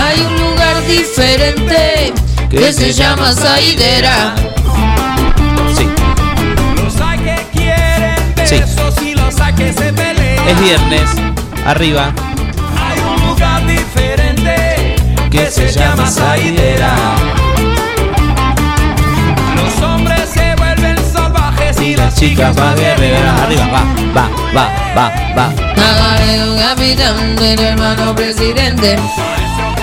Hay un lugar diferente que se llama Saidera. sí, Los hay que quieren Sí. besos y los hay que se pelean. es viernes, arriba, Hay un lugar diferente que se llama Saidera. Los hombres se vuelven salvajes y las chicas van guerreras. arriba, va, va, va, va, va. Hágale un capitán del hermano presidente.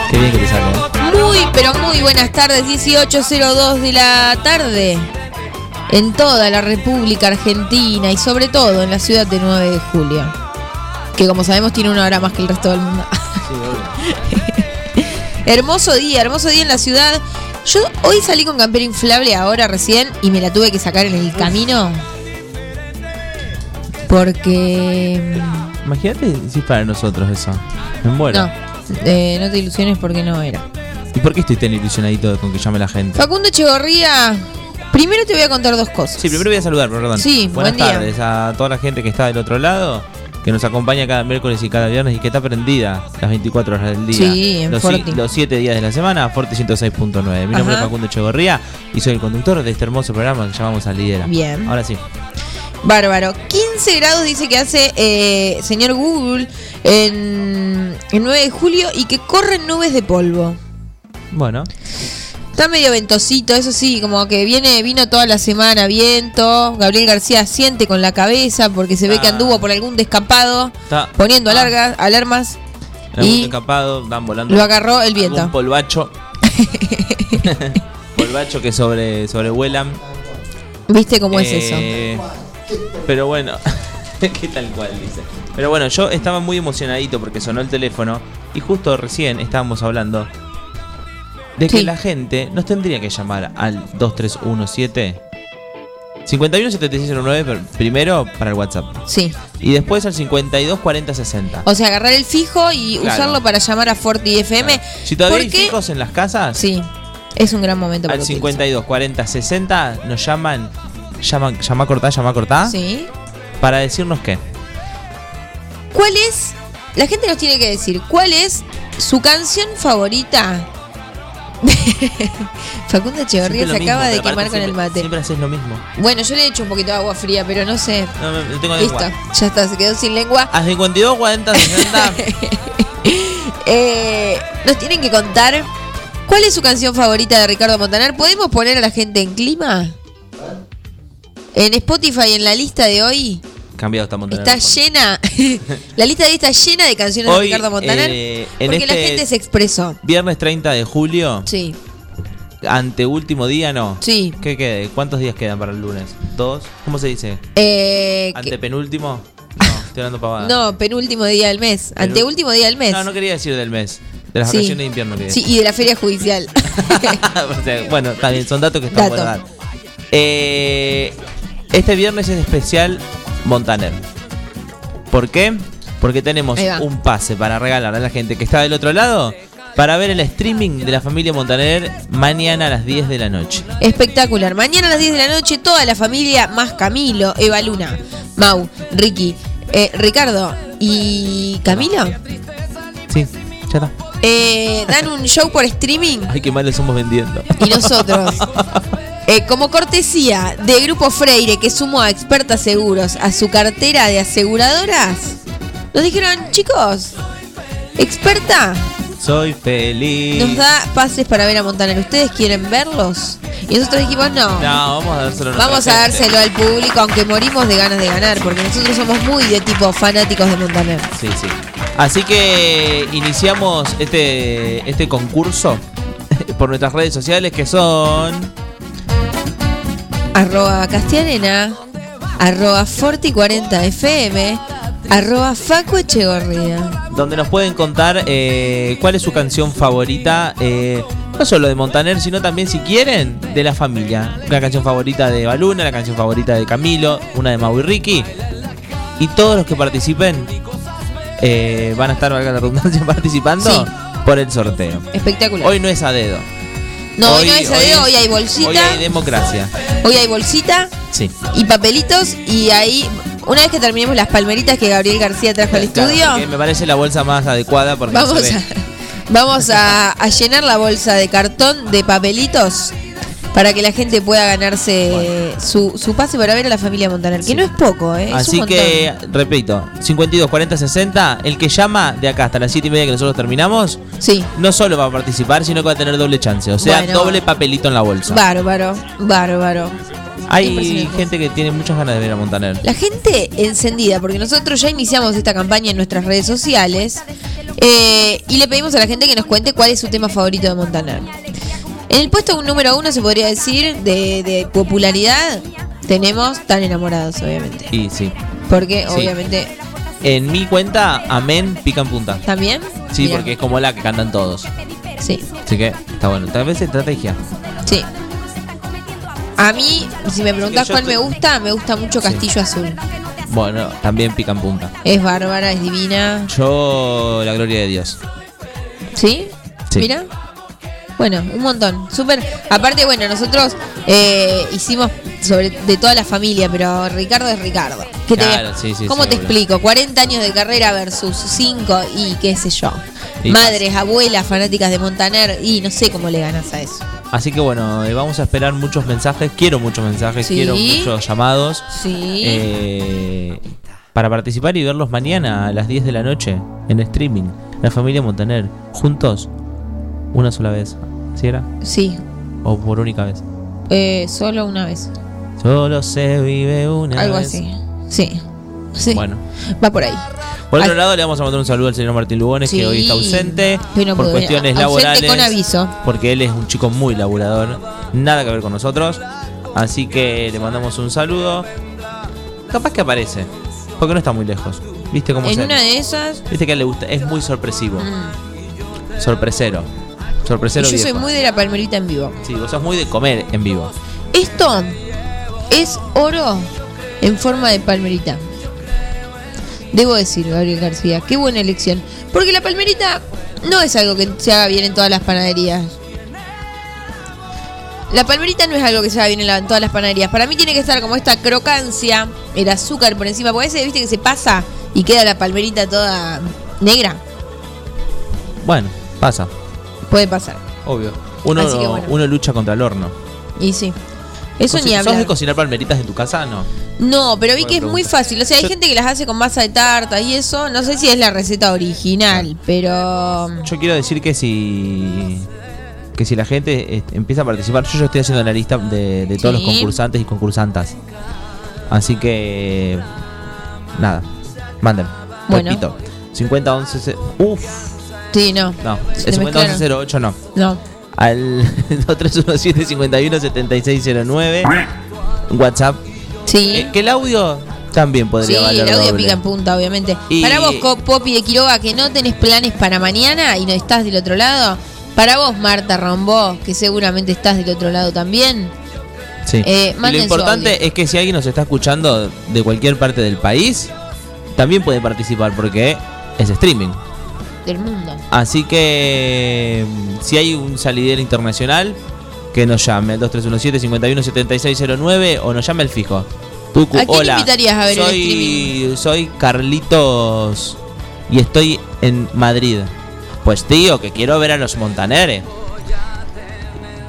Qué bien que te sale. ¿eh? Muy, pero muy buenas tardes, 18.02 de la tarde. En toda la República Argentina y sobre todo en la ciudad de 9 de julio. Que como sabemos tiene una hora más que el resto del mundo. hermoso día, hermoso día en la ciudad. Yo hoy salí con campera inflable ahora recién y me la tuve que sacar en el camino. Porque... mm, Imagínate si es para nosotros eso. Me muero. No, eh, no te ilusiones porque no era. ¿Y por qué estoy tan ilusionadito con que llame la gente? Facundo Echegorría, primero te voy a contar dos cosas. Sí, primero voy a saludar, perdón. Sí, Buenas buen día. tardes a toda la gente que está del otro lado, que nos acompaña cada miércoles y cada viernes y que está prendida las 24 horas del día. Sí, en los, los 7 días de la semana, Forte 106.9. Mi nombre es Facundo Echegorría y soy el conductor de este hermoso programa que llamamos Al Lidera. Bien. Ahora sí. Bárbaro. 15 grados dice que hace eh, señor Google en el 9 de julio y que corren nubes de polvo. Bueno, Está medio ventosito, eso sí, como que viene, vino toda la semana viento. Gabriel García siente con la cabeza porque se ve que Ah. anduvo por algún descampado está. poniendo Ah, alarga- alarmas en algún y escapado, dan volando. lo agarró el viento. Un polvacho. polvacho que sobre, sobrevuelan. ¿Viste cómo es eso? Eh, Pero bueno, ¿qué tal cual dice? Pero bueno, yo estaba muy emocionadito porque sonó el teléfono y justo recién estábamos hablando de que Sí. la gente nos tendría que llamar al 2317 517609 pero primero para el WhatsApp Sí. y después al 524060. O sea, agarrar el fijo y Claro. usarlo para llamar a Forti FM. Si todavía hay fijos en las casas, Sí, es un gran momento para al utilizar. 524060 nos llaman, llaman, llama cortá, llama cortá, Sí. Para decirnos qué. ¿Cuál es? La gente nos tiene que decir, ¿cuál es su canción favorita? Facundo Echeverría se mismo, acaba de quemar con el mate. Siempre haces lo mismo. Bueno, yo le he hecho un poquito de agua fría, pero no sé. No, no, no tengo Listo, lengua. ya está, se quedó sin lengua. A 52, 40, 60. Eh, nos tienen que contar cuál es su canción favorita de Ricardo Montaner. ¿Podemos poner a la gente en clima? En Spotify, en la lista de hoy, Cambiado está Montaner. está llena. la lista de hoy está llena de canciones de Ricardo Montaner. eh, porque la este- gente se expresó. Viernes 30 de julio, Sí, ante último día, ¿no? sí. ¿Qué queda? ¿Cuántos días quedan para el lunes? ¿Dos? ¿Cómo se dice? Eh, que- ¿Antepenúltimo? No, estoy hablando pavada. no, penúltimo día del mes. Penú- Anteúltimo día del mes. No, no quería decir del mes. De las Sí. vacaciones de invierno quería Sí, y de la feria judicial. O sea, bueno, bien, son datos que están Dato. dar. Eh, este viernes es especial Montaner. ¿Por qué? Porque tenemos un pase para regalar a la gente que está del otro lado para ver el streaming de la familia Montaner mañana a las 10 de la noche. Espectacular. Mañana a las 10 de la noche, toda la familia, más Camilo, Eva Luna, Mau, Ricky, eh, Ricardo y Camilo, Sí, ya está. eh, dan un show por streaming Ay, qué mal le somos vendiendo. y nosotros Eh, como cortesía de Grupo Freire que sumó a expertas seguros a su cartera de aseguradoras, nos dijeron, chicos, experta, Soy feliz. nos da pases para ver a Montaner. ¿Ustedes quieren verlos? Y nosotros dijimos, no. No, vamos a dárselo a Vamos a gente. dárselo al público, aunque morimos de ganas de ganar, porque nosotros somos muy de tipo fanáticos de Montaner. Sí, sí. Así que iniciamos este, este concurso por nuestras redes sociales que son. Arroba Castianena, arroba Forti40FM, arroba Facu Echegorría. donde nos pueden contar eh, cuál es su canción favorita, eh, no solo de Montaner, sino también, si quieren, de la familia. Una canción favorita de Baluna, la canción favorita de Camilo, una de Mau y Ricky. Y todos los que participen eh, van a estar, valga la redundancia, participando Sí. por el sorteo. Espectacular. Hoy no es a dedo. No, hoy, no es es- hoy hay bolsita, Hoy hay democracia. hoy hay bolsita Sí. y papelitos y ahí, una vez que terminemos las palmeritas que Gabriel García trajo al Claro, estudio, que me parece la bolsa más adecuada porque no vamos se ve. a, vamos a, a llenar la bolsa de cartón de papelitos para que la gente pueda ganarse su, su pase para ver a la familia Montaner, que Sí. no es poco, ¿eh? Así que, repito, 52, 40, 60, el que llama de acá hasta las 7 y media que nosotros terminamos, Sí. no solo va a participar, sino que va a tener doble chance. O sea, Bueno. doble papelito en la bolsa. Bárbaro, bárbaro. Hay gente que tiene muchas ganas de ver a Montaner. La gente encendida, porque nosotros ya iniciamos esta campaña en nuestras redes sociales eh, y le pedimos a la gente que nos cuente cuál es su tema favorito de Montaner. En el puesto número uno se podría decir de, de popularidad tenemos tan enamorados, obviamente. Y sí. Porque Sí. obviamente En mi cuenta, Amén pica en punta. también. Sí, Mirá. porque es como la que cantan todos. Sí, Así que está bueno. Tal vez estrategia. sí. A mí, si me preguntás yo cuál me gusta, me gusta mucho Sí. Castillo Azul. Bueno, también pica en punta. Es bárbara, es divina. Yo, la gloria de Dios. ¿Sí? Sí. Mira. Bueno, un montón. Súper. Aparte, bueno, nosotros eh, hicimos sobre de toda la familia, pero Ricardo es Ricardo. ¿Qué te- Claro, sí, sí, ¿Cómo te explico? 40 años de carrera versus 5 y qué sé yo. Y Madres, abuelas, fanáticas de Montaner y no sé cómo le ganas a eso. Así que bueno, eh, vamos a esperar muchos mensajes. Quiero muchos mensajes, Sí. quiero muchos llamados. Sí. eh, para participar y verlos mañana a las 10 de la noche en streaming. La familia Montaner, juntos, una sola vez. ¿Sí era? Sí. ¿O por única vez? Eh, solo una vez. Solo se vive una Algo vez. así. Sí. Sí. Bueno. Va por ahí. Por otro lado, le vamos a mandar un saludo al señor Martín Lugones, que hoy está ausente no por cuestiones Ausente laborales. con aviso. Porque él es un chico muy laburador, nada que ver con nosotros. Así que le mandamos un saludo. Capaz que aparece, porque no está muy lejos. ¿Viste cómo En se una de esas. Viste que a él le gusta, es muy sorpresivo, mm, sorpresero. Y yo soy muy de la palmerita en vivo. Sí, vos sos muy de comer en vivo. Esto es oro en forma de palmerita. Debo decir, Gabriel García, qué buena elección. Porque la palmerita no es algo que se haga bien en todas las panaderías. La palmerita no es algo que se haga bien en, la- en todas las panaderías. Para mí tiene que estar como esta crocancia, el azúcar por encima. Porque ese, viste que se pasa y queda la palmerita toda negra. Bueno, pasa, Puede pasar. obvio. Uno, Así que bueno. uno lucha contra el horno. Y sí. Eso ni ¿Sos hablar. de cocinar palmeritas en tu casa? No. No, pero vi Buena que es muy fácil. O sea, hay Yo- gente que las hace con masa de tarta y eso. No sé si es la receta original, pero. Yo quiero decir que si que si la gente eh, empieza a participar, yo ya estoy haciendo la lista de, de todos Sí. los concursantes y concursantas. Así que nada, manden. Bueno. Repito, 50 11 ce- Uf, Sí, no. no, el 50 mezclaron. 11 08 no. No. Al 2317 51 7609 WhatsApp. Sí. Eh, que el audio también Sí, podría valer el audio doble. pica en punta, obviamente. Y- Para vos, Popi de Quiroga, que no tenés planes para mañana y no estás del otro lado. Para vos, Marta Rombó, que seguramente estás del otro lado también. Sí. Eh, lo importante es que si alguien nos está escuchando de cualquier parte del país, también puede participar porque es streaming. Del mundo. Así que mm, si hay un salidero internacional, que nos llame al 2317-517609 o nos llame al fijo. Tucu, ¿A quién hola. invitarías a ver el soy, soy Carlitos y estoy en Madrid. Pues tío, que quiero ver a los Montaneres.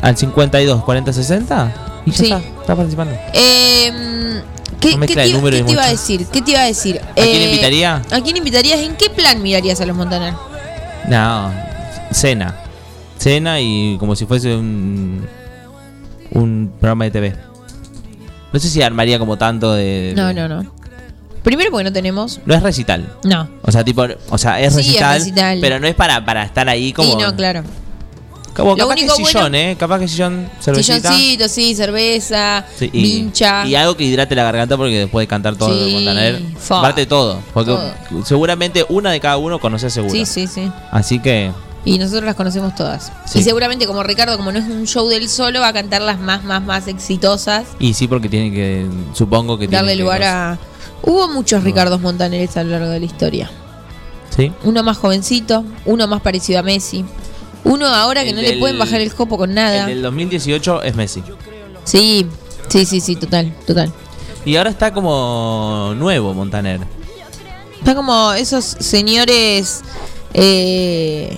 Al 52 40 60 Y ya Sí. está, está participando. Eh, ¿Qué, No qué te, qué te iba a decir? ¿Qué te iba a decir? ¿A quién invitaría? ¿A quién invitarías? ¿En qué plan mirarías a los Montaner? No, cena. Cena y como si fuese un, un programa de TV. No sé si armaría como tanto de... No, no, no. Primero porque no tenemos. No es recital. No. O sea, tipo, o sea, es Sí, es recital, recital. pero no es para, para estar ahí como... Y no, claro. Lo capaz que único sillón, bueno- ¿eh? Capaz que sillón, cervecita. Silloncito, sí, cerveza, Sí, y, vincha. y algo que hidrate la garganta porque después de cantar todo Sí, de Montaner, de todo, porque Todo. seguramente una de cada uno conoce seguro. Sí, sí, sí. Así que Y nosotros las conocemos todas. Sí. Y seguramente como Ricardo, como no es un show del solo, va a cantar las más, más, más exitosas. y sí porque tiene que supongo que darle tiene que- lugar a... Hubo muchos Ricardos Montaneres a lo largo de la historia. Sí. Uno más jovencito, uno más parecido a Messi. Uno ahora que El no le pueden bajar el copo con El nada. del 2018 es Messi. Sí, sí, sí, sí, total, total. Y ahora está como nuevo Montaner. Está como esos señores... eh.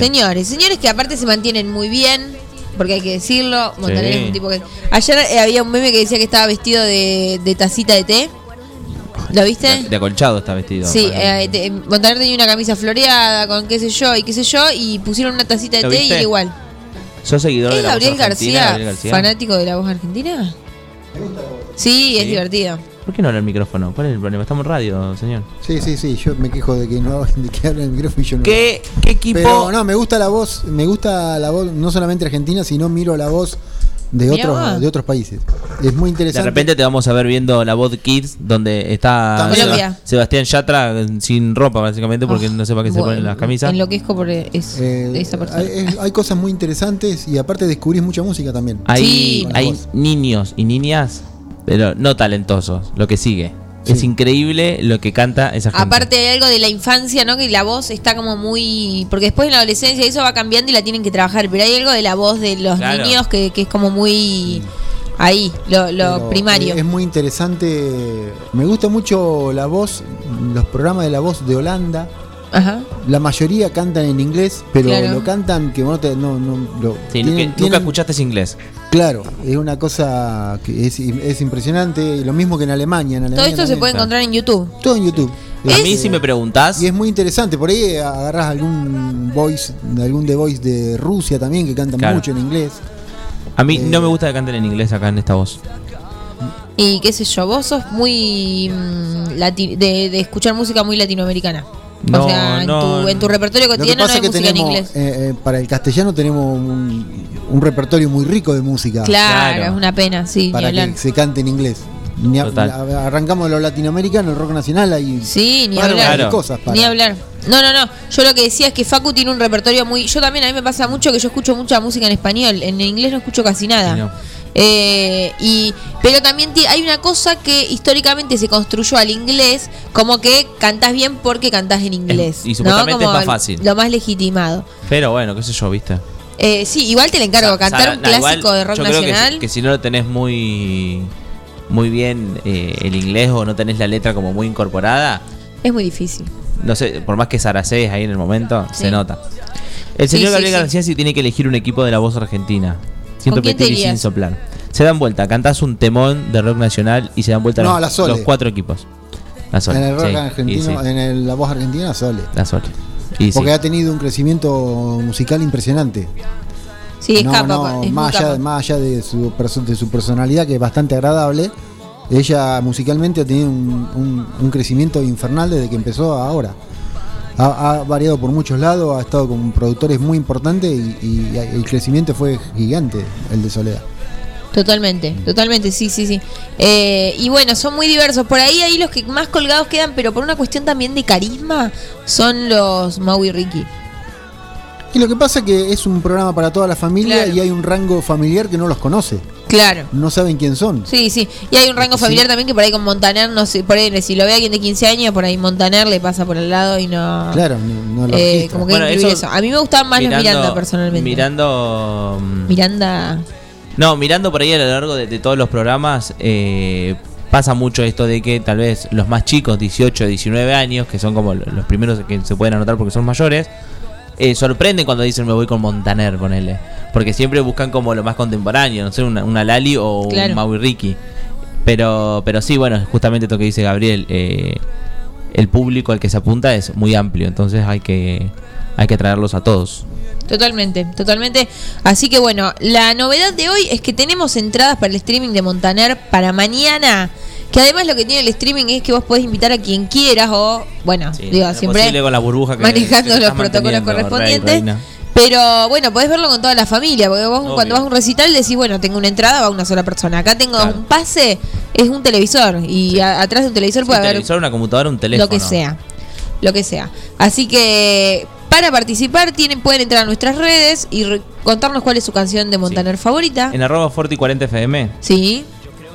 Señores, señores que aparte se mantienen muy bien, porque hay que decirlo, Montaner Sí. es un tipo que... Ayer eh, había un meme que decía que estaba vestido de, de tacita de té. ¿Lo viste? De, de acolchado está vestido. Sí, Montaner. eh, te- Montaner tenía una camisa floreada con qué sé yo y qué sé yo y pusieron una tacita de ¿Lo té y viste? igual. ¿Sos seguidor de ¿Es la voz Gabriel argentina, García, Gabriel García? fanático de la voz argentina? Sí, es Sí. divertido. ¿Por qué no habla el micrófono? ¿Cuál es el problema? Estamos en radio, señor. Sí, sí, sí, yo me quejo de que no de que habla el micrófono y yo no. ¿Qué, qué equipo? Pero no, me gusta la voz, me gusta la voz no solamente argentina, sino miro la voz de otros de otros países. Es muy de interesante. repente te vamos a ver viendo la voz Kids, donde está. Sebastián Yatra sin ropa, básicamente, porque Oh, no sé para qué se ponen las camisas. Enloquezco por es, Eh, esa persona. hay, es- hay cosas muy interesantes y aparte descubrís mucha música también. Hay, Sí. hay niños y niñas, pero no talentosos, lo que sigue. Sí. Es increíble lo que canta esa gente. Aparte hay algo de la infancia, ¿no? Que la voz está como muy... Porque después en la adolescencia eso va cambiando y la tienen que trabajar, pero hay algo de la voz de los Claro. niños que, que es como muy... Ahí, lo, lo Pero primario. Es muy interesante. Me gusta mucho la voz, los programas de la voz de Holanda. Ajá. La mayoría cantan en inglés, pero Claro. lo cantan que vos no, te- no, no lo, Sí, tienen- que nunca tienen- escuchaste ese inglés. Claro, es una cosa que es, es impresionante. Lo mismo que en Alemania. En Todo Alemania esto se puede encontrar en YouTube. Todo en YouTube. A mí, si me preguntás, Y es muy interesante. Por ahí agarras algún voice, algún de voice de Rusia también que cantan Claro. mucho en inglés. a mí eh, no me gusta que canten en inglés acá en esta voz. Y qué sé yo, vos sos muy... mm, lati- de, de escuchar música muy latinoamericana. No, o sea, en, no, tu, en tu repertorio Lo que cotidiano no hay música en inglés. eh, eh, para el castellano tenemos un, un repertorio muy rico de música Claro, Claro. es una pena, sí, para que se cante en inglés. Ni a- arrancamos de lo latinoamericano, el rock nacional, hay Sí, ni hablar. de Claro. cosas para- Ni hablar. No, no, no. Yo lo que decía es que Facu tiene un repertorio muy. Yo también, a mí me pasa mucho que yo escucho mucha música en español. En inglés no escucho casi nada. No. Eh, y, pero también hay una cosa que históricamente se construyó al inglés, como que cantás bien porque cantás en inglés. y supuestamente ¿no? Como es más fácil. Lo más legitimado. Pero bueno, qué sé yo, ¿viste? Eh, sí, igual te le encargo, cantar un clásico igual de rock yo creo que si- nacional. Que, si no lo tenés muy muy bien eh, el inglés o no tenés la letra como muy incorporada, Es muy difícil. no sé, por más que Saracés ahí en el momento, Sí. se nota. El señor sí, Gabriel sí. García sí tiene que elegir un equipo de la voz argentina. Sin ¿Con quién te repetir y sin soplar. Se dan vuelta, cantás un temón de rock nacional y se dan vuelta No, los, a la Sole. los cuatro equipos. La Sole. en el rock argentino, sí, en el- la voz argentina, Sole. la Sole. Y sí. Porque ha tenido un crecimiento musical impresionante. Sí, No, escapa. no, es más, allá, capa. más allá de su, perso- de su personalidad, que es bastante agradable, ella musicalmente ha tenido un, un- un crecimiento infernal desde que empezó a ahora. Ha, ha variado por muchos lados, ha estado con productores muy importantes y, y el crecimiento fue gigante, el de Soledad. Totalmente, totalmente, sí, sí, sí. Eh, y bueno, son muy diversos. Por ahí, ahí los que más colgados quedan, pero por una cuestión también de carisma, son los Mau y Ricky. Y lo que pasa es que es un programa para toda la familia Claro. y hay un rango familiar que no los conoce, Claro. no saben quién son. Sí, sí. Y hay un rango Sí. familiar también que por ahí con Montaner, no sé, por ahí si lo ve alguien de 15 años, por ahí Montaner le pasa por el lado y no... Claro, no, no lo Eh, como que Bueno, incluir eso- eso. A mí me gustaban más los Miranda personalmente. Mirando. mm, Miranda. No, mirando por ahí a lo largo de, de todos los programas, eh, pasa mucho esto de que tal vez los más chicos, 18, 19 años, que son como lo- los primeros que se pueden anotar porque son mayores, eh, sorprenden cuando dicen me voy con Montaner, ponele. Porque siempre buscan como lo más contemporáneo, no sé, una, una Lali o Claro. un Maui Ricky. Pero, pero sí, bueno, justamente esto que dice Gabriel, eh, el público al que se apunta es muy amplio, entonces hay que, hay que traerlos a todos. Totalmente, totalmente. Así que bueno, la novedad de hoy es que tenemos entradas para el streaming de Montaner para mañana. Que además lo que tiene el streaming es que vos podés invitar a quien quieras o, bueno, Sí, digo, siempre con la burbuja que- manejando que los protocolos correspondientes. Rey. Pero bueno, podés verlo con toda la familia, porque vos Obvio. cuando vas a un recital decís, bueno, tengo una entrada, va una sola persona. Acá tengo Claro. un pase, es un televisor. Y a- atrás de un televisor Sí, puede un haber televisor, una computadora, un teléfono. lo que sea. Lo que sea. Así que para participar tienen, pueden entrar a nuestras redes y re- contarnos cuál es su canción de Montaner favorita. En arroba Forti 40 FM Sí,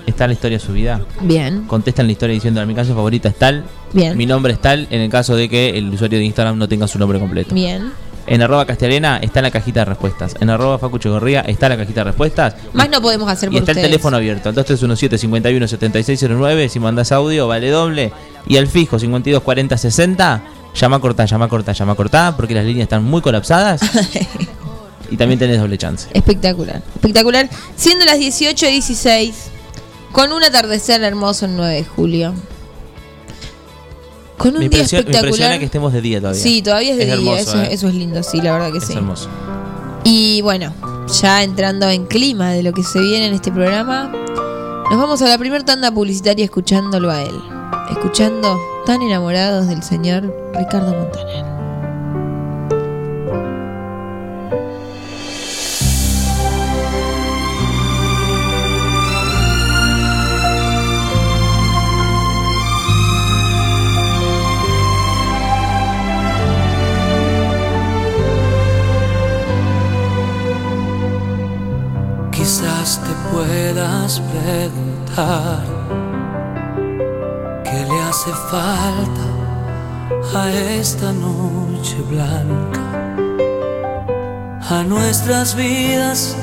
está la historia subida. bien, Contestan la historia diciendo mi canción favorita es tal. Bien. Mi nombre es tal en el caso de que el usuario de Instagram no tenga su nombre completo. bien. En arroba Castellana está la cajita de respuestas. En arroba Facucho Gorría está la cajita de respuestas. Más no podemos hacer Y por está el teléfono abierto. Al 2317 51 7609. Si mandas audio, vale doble. Y al fijo 52 40 60. Llama corta, llama corta, llama corta. Porque las líneas están muy colapsadas. y también tenés doble chance. Espectacular, espectacular. Siendo las 18.16, con un atardecer hermoso el 9 de julio. Con un Me, día impresiona- me impresiona espectacular. que estemos de día todavía. Sí, todavía es de día. hermoso, eso, ¿eh? eso es lindo, sí, la verdad que Es sí. hermoso. Y bueno, ya entrando en clima de lo que se viene en este programa, nos vamos a la primera tanda publicitaria escuchándolo a él. Escuchando tan enamorados del señor Ricardo Montaner. Quizás te puedas preguntar hace falta a esta noche blanca, a nuestras vidas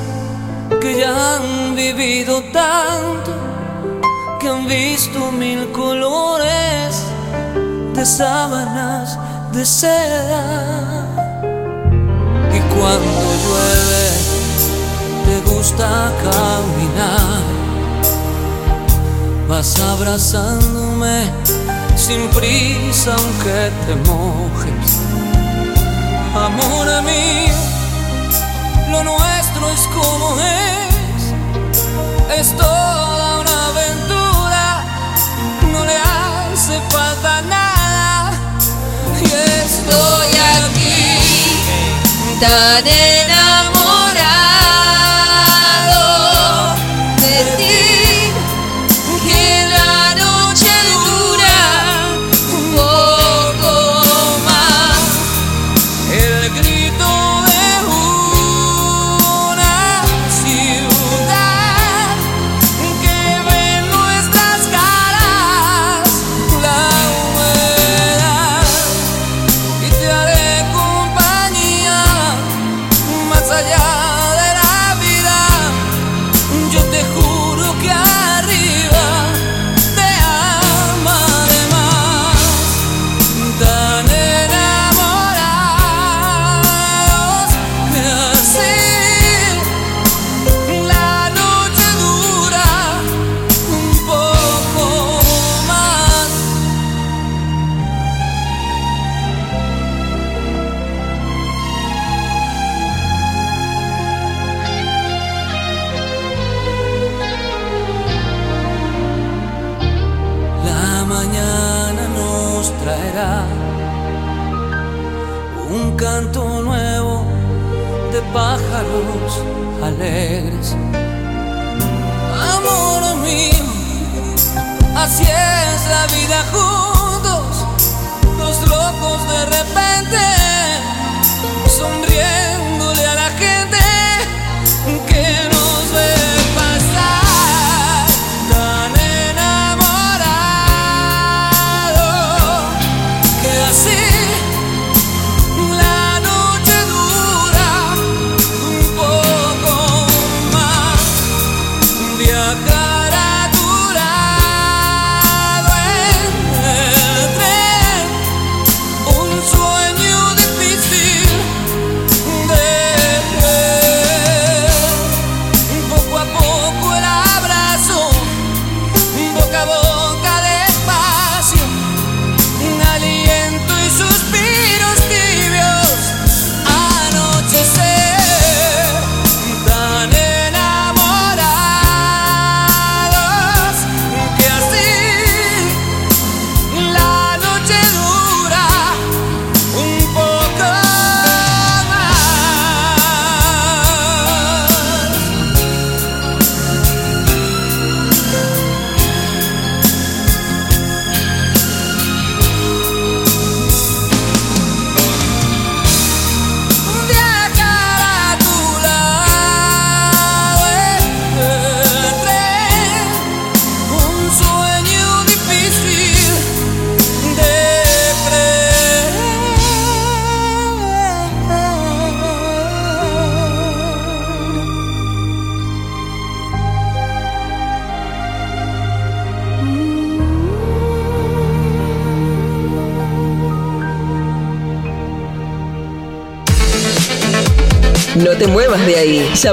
que ya han vivido tanto, que han visto mil colores de sábanas de seda. Y cuando llueve, te gusta caminar. Vas abrazándome sin prisa aunque te mojes. Amor mío, lo nuestro es como es. Es toda una aventura, no le hace falta nada. Y estoy aquí Tan enamorado alegres. Amor mío, así es la vida juntos, los locos de repente,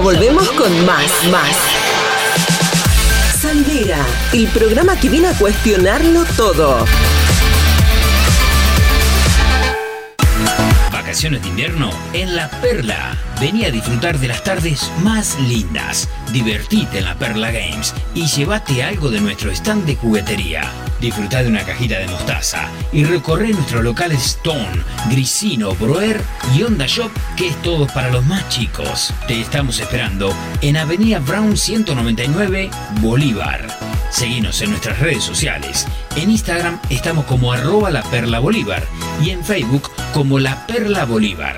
Volvemos con más, más. Sandera, el programa que viene a cuestionarlo todo. Vacaciones de invierno en La Perla. Vení a disfrutar de las tardes más lindas. Divertite en La Perla Games y llévate algo de nuestro stand de juguetería. Disfruta de una cajita de mostaza y recorre nuestros locales Stone, Grisino, Broer y Onda Shop, que es todo para los más chicos. Te estamos esperando en Avenida Brown 199, Bolívar. Seguinos en nuestras redes sociales. En Instagram estamos como arroba la perla y en Facebook como la perla bolívar.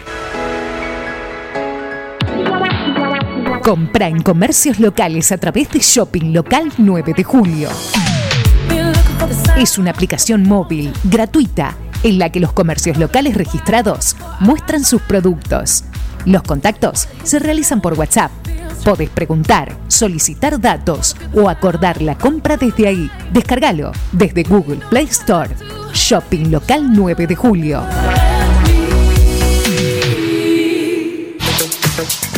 Compra en comercios locales a través de Shopping Local 9 de Julio. Es una aplicación móvil gratuita en la que los comercios locales registrados muestran sus productos. Los contactos se realizan por WhatsApp. Podés preguntar, solicitar datos o acordar la compra desde ahí. Descárgalo desde Google Play Store. Shopping Local 9 de Julio.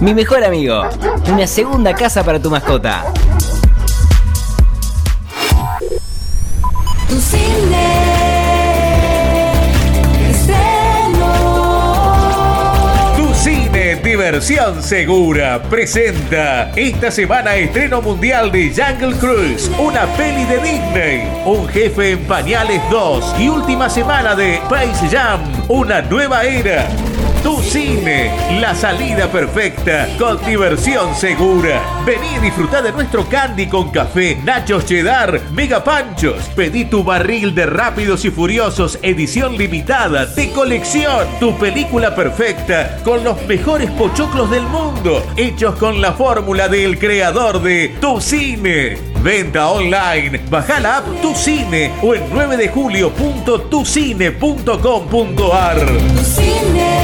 Mi mejor amigo, una segunda casa para tu mascota. Tu cine Tu Cine Diversión Segura presenta esta semana estreno mundial de Jungle Cruise, una peli de Disney, Un jefe en pañales 2 y última semana de Space Jam, una nueva era. Tu cine, la salida perfecta con diversión segura. Vení y disfrutar de nuestro candy con café, nachos cheddar, mega panchos. Pedí tu barril de Rápidos y Furiosos edición limitada de colección. Tu película perfecta con los mejores pochoclos del mundo, hechos con la fórmula del creador de Tu cine. Venta online. Baja la app Tu Cine o en 9 de julio.tucine.com.ar. Siempre antes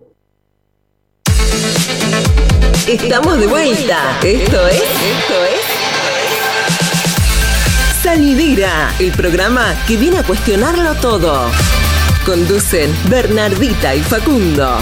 Estamos de vuelta. Esto es. Esto es. Salidera, el programa que viene a cuestionarlo todo. Conducen Bernardita y Facundo.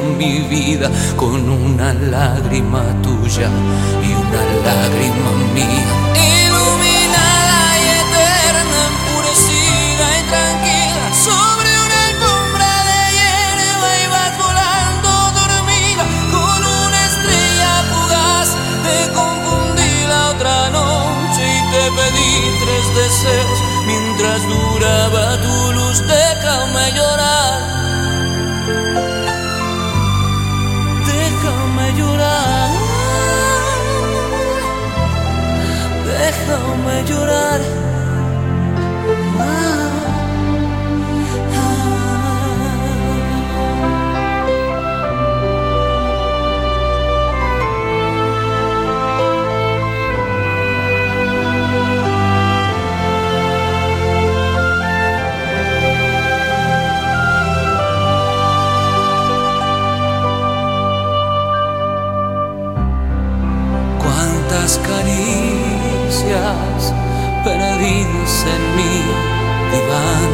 Mi vida con una lágrima tuya y una lágrima mía. Déjame llorar. Cuántas en mi diván.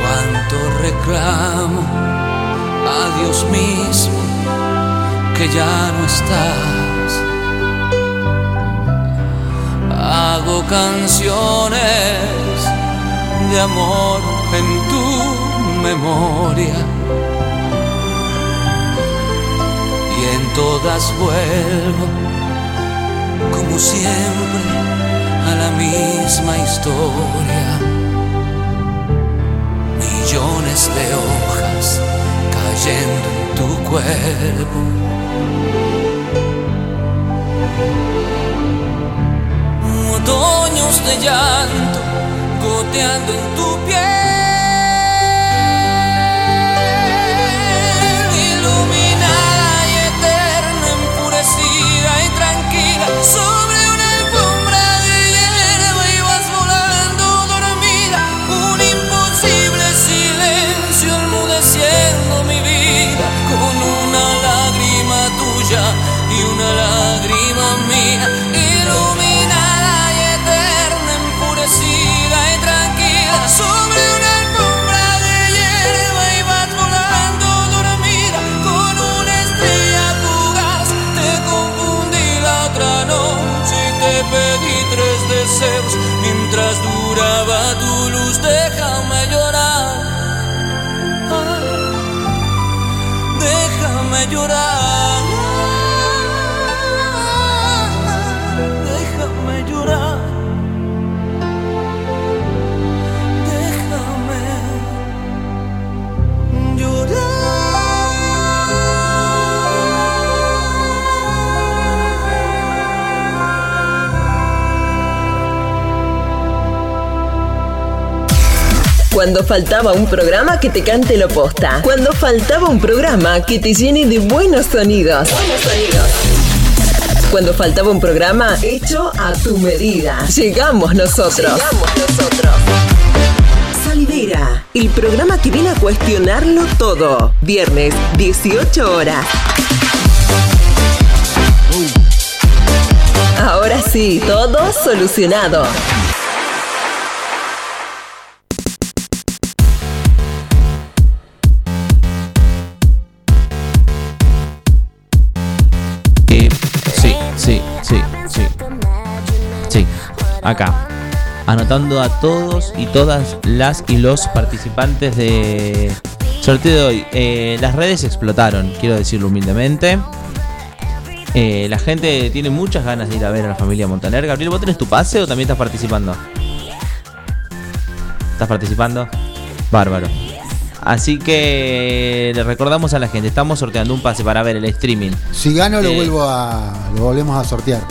Cuánto reclamo a Dios mismo que ya no estás. Hago canciones de amor en tu memoria. y en todas vuelvo, siempre, a la misma historia. Millones de hojas cayendo en tu cuerpo. Otoños de llanto goteando en tu piel. Cuando faltaba un programa que te cante lo posta. Cuando faltaba un programa que te llene de buenos sonidos. Buenos sonidos. Cuando faltaba un programa hecho a tu medida. Llegamos nosotros. Llegamos nosotros. Salidera, el programa que viene a cuestionarlo todo. Viernes, 18 horas. Ahora sí, todo solucionado. Acá. Anotando a todos y todas las y los participantes de sorteo de hoy. Eh, las redes explotaron, quiero decirlo humildemente. Eh, la gente tiene muchas ganas de ir a ver a la familia Montaner. Gabriel, ¿vos tenés tu pase o también estás participando? ¿Estás participando? Bárbaro. Así que le recordamos a la gente, estamos sorteando un pase para ver el streaming. Si gano, lo Eh, vuelvo a. Lo volvemos a sortear.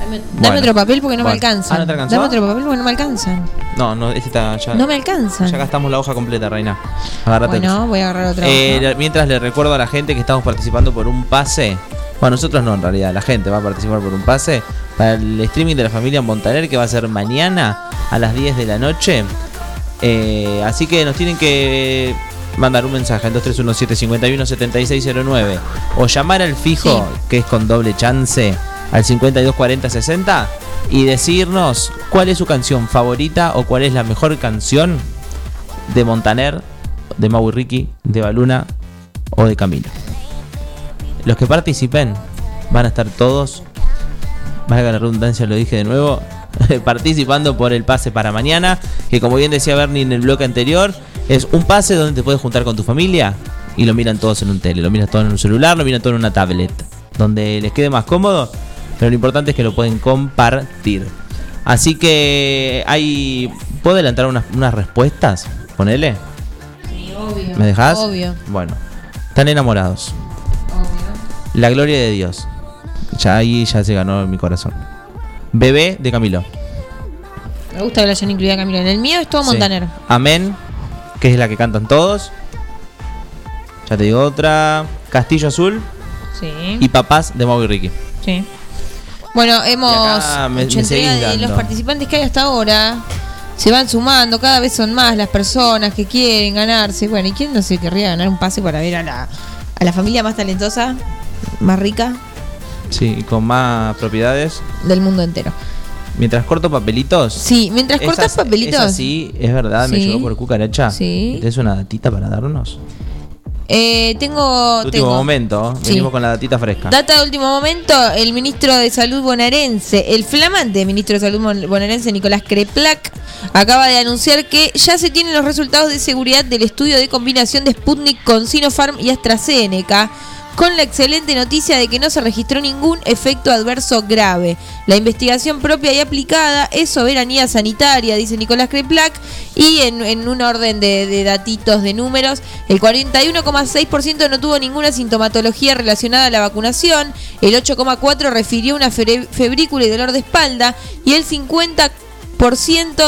Dame, dame Bueno. otro papel porque no me. Ah, ¿no te alcanzó? Dame otro papel porque no me alcanzan. No, no, este está ya. No me alcanzan. Ya gastamos la hoja completa, Reina. Agárrate. Bueno, voy a agarrar otra Eh, hoja. mientras le recuerdo a la gente que estamos participando por un pase. Bueno, nosotros no, en realidad, la gente va a participar por un pase para el streaming de la familia Montaner que va a ser mañana a las 10 de la noche. Eh, así que nos tienen que mandar un mensaje al 2317-517609 o llamar al fijo, que es con doble chance, al 524060 y decirnos cuál es su canción favorita o cuál es la mejor canción de Montaner, de Maui Ricky, de Baluna o de Camilo. Los que participen van a estar todos, valga la redundancia, lo dije de nuevo, participando por el pase para mañana, que como bien decía Bernie en el bloque anterior, es un pase donde te puedes juntar con tu familia y lo miran todos en un tele, lo miran todo en un celular, lo miran todo en una tablet, donde les quede más cómodo, pero lo importante es que lo pueden compartir. Así que hay... ¿Puedo adelantar unas, unas respuestas? Ponele. obvio. ¿Me dejas? Obvio. Bueno, están enamorados. La gloria de Dios. Ya ahí ya se ganó en mi corazón. Bebé de Camilo. Me gusta que la hayan incluido a Camilo. En el mío es todo Sí. Montaner. Amén, que es la que cantan todos. Ya te digo otra. Castillo Azul Sí. y Papás de Mau y Ricky. Sí. Bueno, hemos me- hecho me entrega de los participantes que hay hasta ahora. Se van sumando, cada vez son más las personas que quieren ganarse. Bueno, ¿y quién no se querría ganar un pase para ver a la, a la familia más talentosa, más rica Sí, y con más propiedades. del mundo entero? Mientras corto papelitos. Sí, mientras Es cortas papelitos. Es así, es verdad, me Sí. llegó por cucaracha. Sí. ¿Tienes una datita para darnos? Eh, tengo. Último tengo. momento, Sí. venimos con la datita fresca. Data de último momento, el ministro de Salud bonaerense, el flamante ministro de Salud bonaerense Nicolás Creplac, acaba de anunciar que ya se tienen los resultados de seguridad del estudio de combinación de Sputnik con Sinopharm y AstraZeneca, con la excelente noticia de que no se registró ningún efecto adverso grave. La investigación propia y aplicada es soberanía sanitaria, dice Nicolás Creplac, y en, un orden de, datitos de números, el 41,6% no tuvo ninguna sintomatología relacionada a la vacunación, el 8,4% refirió una febrícula y dolor de espalda, y el 50%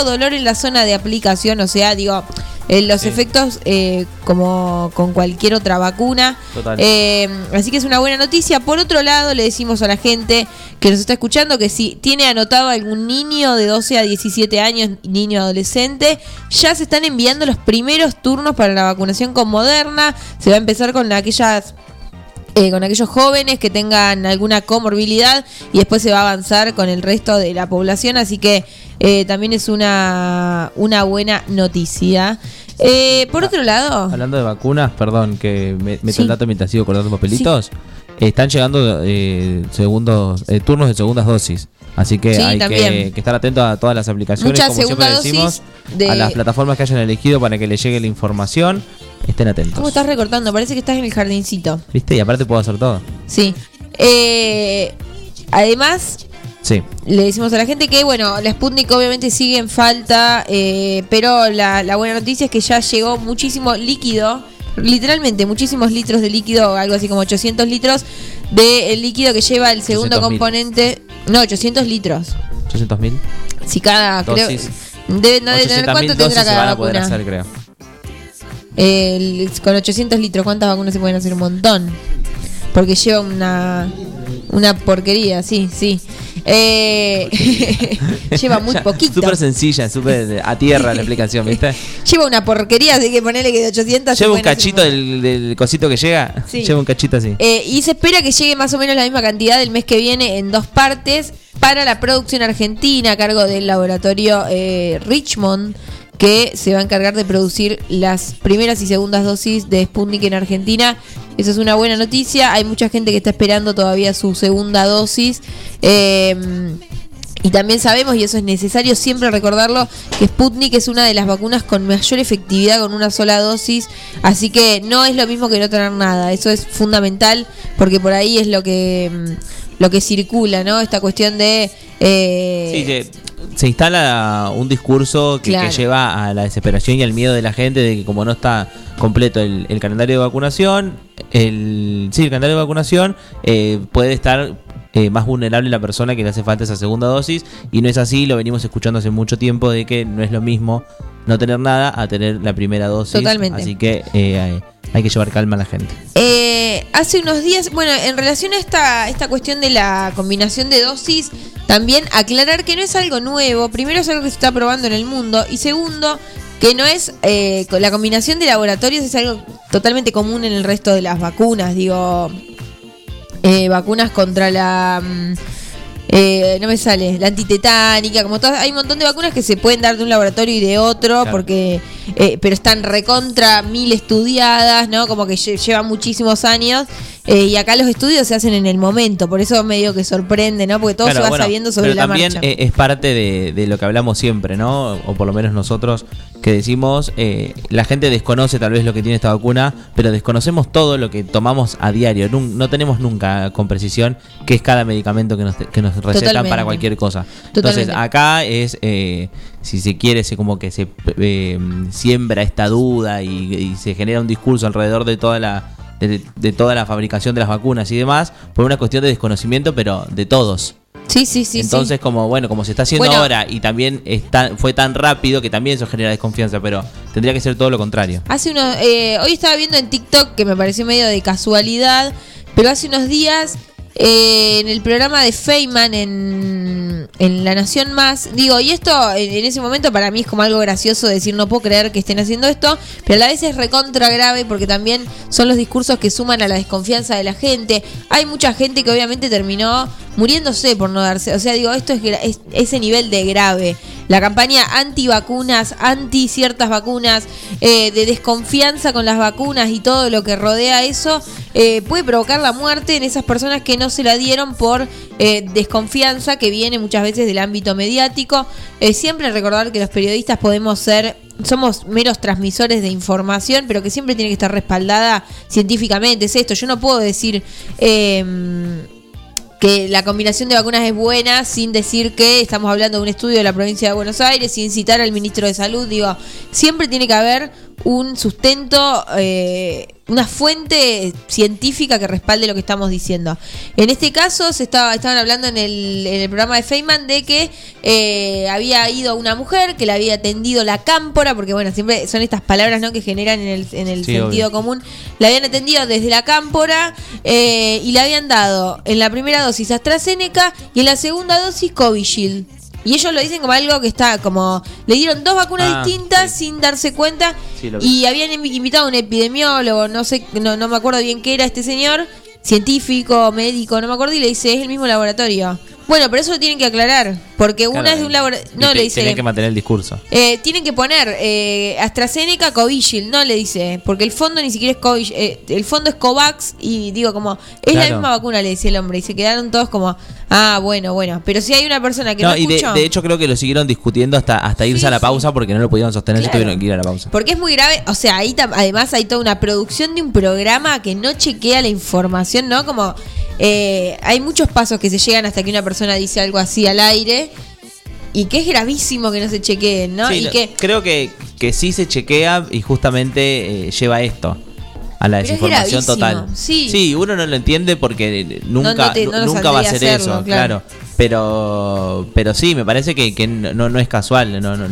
dolor en la zona de aplicación, o sea, digo, eh, los efectos eh, como con cualquier otra vacuna. Total. Eh, así que es una buena noticia. Por otro lado, le decimos a la gente que nos está escuchando que si tiene anotado algún niño de 12 a 17 años, niño adolescente, ya se están enviando los primeros turnos para la vacunación con Moderna. Se va a empezar con aquellas eh, con aquellos jóvenes que tengan alguna comorbilidad y después se va a avanzar con el resto de la población, así que eh, también es una, una buena noticia. Eh, por otro lado, Hablando de vacunas, perdón que me meto Sí. el dato mientras sigo cortando papelitos. Están llegando eh, segundos eh, turnos de segundas dosis. Así que Sí, hay que, estar atento a todas las aplicaciones, Mucha como siempre decimos, de- a las plataformas que hayan elegido para que les llegue la información. Estén atentos. ¿cómo estás recortando? Parece que estás en el jardincito. ¿Viste? Y aparte puedo hacer todo. Sí. Eh, además, Sí. le decimos a la gente que, bueno, la Sputnik obviamente sigue en falta, eh, pero la, la buena noticia es que ya llegó muchísimo líquido, literalmente muchísimos litros de líquido, algo así como 800 litros de el líquido que lleva el segundo 800.000. componente. No, 800 litros. 800 mil. Si cada, creo. Debe, no debe tener 800.000 cuánto tendrá cada vacuna. hacer, creo. El- con 800 litros, ¿cuántas vacunas se pueden hacer? Un montón. Porque lleva una una porquería, sí, sí. Eh, lleva muy poquito. Súper sencilla, súper a tierra la explicación, ¿viste? Lleva una porquería, así que ponerle que de 800 se Lleva un cachito del, del cosito que llega. Sí. Lleva un cachito así. Eh, y se espera que llegue más o menos la misma cantidad el mes que viene en dos partes para la producción argentina a cargo del laboratorio eh, Richmond que se va a encargar de producir las primeras y segundas dosis de Sputnik en Argentina. Eso es una buena noticia. Hay mucha gente que está esperando todavía su segunda dosis. Eh, y también sabemos, y eso es necesario siempre recordarlo, que Sputnik es una de las vacunas con mayor efectividad con una sola dosis, así que no es lo mismo que no tener nada, eso es fundamental porque por ahí es lo que mm, lo que circula, ¿no? Esta cuestión de eh, Sí, se, se instala un discurso que, Claro. que lleva a la desesperación y al miedo de la gente de que como no está completo el, el calendario de vacunación, el, sí, el calendario de vacunación eh, puede estar eh, más vulnerable la persona que le hace falta esa segunda dosis y no es así, lo venimos escuchando hace mucho tiempo de que no es lo mismo no tener nada a tener la primera dosis. Totalmente. Así que eh, hay, que llevar calma a la gente. Eh, hace unos días, bueno, en relación a esta, esta cuestión de la combinación de dosis, también aclarar que no es algo nuevo. Primero es algo que se está probando en el mundo. Y segundo, que no es. eh, la combinación de laboratorios es algo totalmente común en el resto de las vacunas. Digo, eh, vacunas contra la. mm, eh, no me sale, la antitetánica, como todas, hay un montón de vacunas que se pueden dar de un laboratorio y de otro, Claro. porque, eh, pero están recontra mil estudiadas, ¿no? Como que lle- llevan muchísimos años, eh, y acá los estudios se hacen en el momento, por eso medio que sorprende, ¿no? Porque todo Claro, se va bueno, sabiendo sobre pero la también marcha. eh, es parte de, de lo que hablamos siempre, ¿no? O por lo menos nosotros que decimos, eh, la gente desconoce tal vez lo que tiene esta vacuna, pero desconocemos todo lo que tomamos a diario. Nun- No tenemos nunca con precisión qué es cada medicamento que nos, que nos recetan Totalmente. para cualquier cosa. Totalmente. Entonces acá es, eh, si se quiere, se como que se eh, siembra esta duda y, y se genera un discurso alrededor de toda la... De, de toda la fabricación de las vacunas y demás, por una cuestión de desconocimiento, pero de todos. Sí, sí, sí. Entonces, sí. como bueno, como se está haciendo Bueno. ahora y también está, fue tan rápido que también eso genera desconfianza, pero tendría que ser todo lo contrario. Hace unos. eh, hoy estaba viendo en TikTok que me pareció medio de casualidad, pero hace unos días eh, en el programa de Feynman en, en La Nación Más, digo, y esto en, ese momento para mí es como algo gracioso decir no puedo creer que estén haciendo esto, pero a la vez es recontra grave porque también son los discursos que suman a la desconfianza de la gente. Hay mucha gente que obviamente terminó muriéndose por no darse, o sea, digo, esto es ese nivel de grave. La campaña anti-vacunas, anti ciertas vacunas, eh, de desconfianza con las vacunas y todo lo que rodea eso, eh, puede provocar la muerte en esas personas que no se la dieron por eh, desconfianza que viene muchas veces del ámbito mediático. Eh, siempre recordar que los periodistas podemos ser somos meros transmisores de información, pero que siempre tiene que estar respaldada científicamente. Es esto, yo no puedo decir eh, que la combinación de vacunas es buena sin decir que estamos hablando de un estudio de la provincia de Buenos Aires, sin citar al ministro de Salud. Digo, siempre tiene que haber un sustento, eh, una fuente científica que respalde lo que estamos diciendo. En este caso, se estaba, estaban hablando en el, en el programa de Feynman de que eh, había ido una mujer que le había atendido la cámpora, porque bueno, siempre son estas palabras ¿no? que generan en el, en el Sí, sentido obvio. común. La habían atendido desde la cámpora eh, y le habían dado en la primera dosis AstraZeneca y en la segunda dosis Covishield. Y ellos lo dicen como algo que está como. Le dieron dos vacunas Ah, distintas sin darse cuenta. Sí, y habían invi- invitado a un epidemiólogo, no sé, no, no me acuerdo bien qué era este señor, científico, médico, no me acuerdo, y le dice, es el mismo laboratorio. Bueno, pero eso lo tienen que aclarar, porque una es de un laboratorio. No, le dice. Tienen que mantener el discurso. Eh, tienen que poner eh, AstraZeneca Covishield, no le dice, porque el fondo ni siquiera es Covishield, eh, el fondo es Covax y digo como, es la misma vacuna, le decía el hombre, y se quedaron todos como, ah, bueno, bueno, pero si hay una persona que no, No, y de, escuchó, de hecho creo que lo siguieron discutiendo hasta, hasta irse a la pausa porque no lo pudieron sostener, Claro. tuvieron que ir a la pausa. porque es muy grave, o sea, ahí además hay toda una producción de un programa que no chequea la información, ¿no? Como eh, hay muchos pasos que se llegan hasta que una persona dice algo así al aire. Y que es gravísimo que no se chequeen, ¿no? Sí, y no, que Creo que, que sí se chequea y justamente eh, lleva esto. A la Pero desinformación total. sí. uno no lo entiende porque nunca, No, no te- no nos nunca va a saldría eso, claro. claro. Pero, pero sí, me parece que, que no, no es casual, no, no,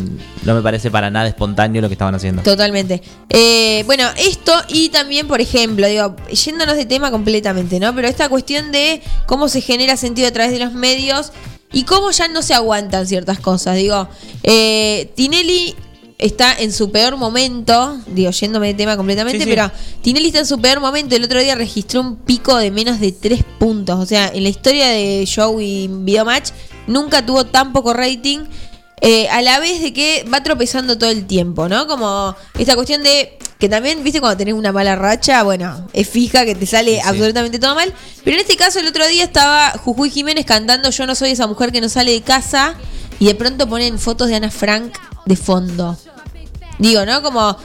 no me parece para nada espontáneo lo que estaban haciendo. Totalmente. Eh, bueno, esto y también, por ejemplo, digo, yéndonos de tema completamente, ¿no? Pero esta cuestión de cómo se genera sentido a través de los medios y cómo ya no se aguantan ciertas cosas. Digo, eh, Tinelli está en su peor momento, digo, yéndome de tema completamente, Sí, sí. pero Tinelli está en su peor momento. El otro día registró un pico de menos de 3 puntos. O sea, en la historia de show y videomatch nunca tuvo tan poco rating. eh, a la vez de que va tropezando todo el tiempo, ¿no? Como esta cuestión de que también, viste, cuando tenés una mala racha, bueno, es fija que te sale absolutamente todo mal. Pero en este caso, el otro día estaba Jujuy Jiménez cantando Yo no soy esa mujer que no sale de casa y de pronto ponen fotos de Ana Frank de fondo. Digo, ¿no? Como,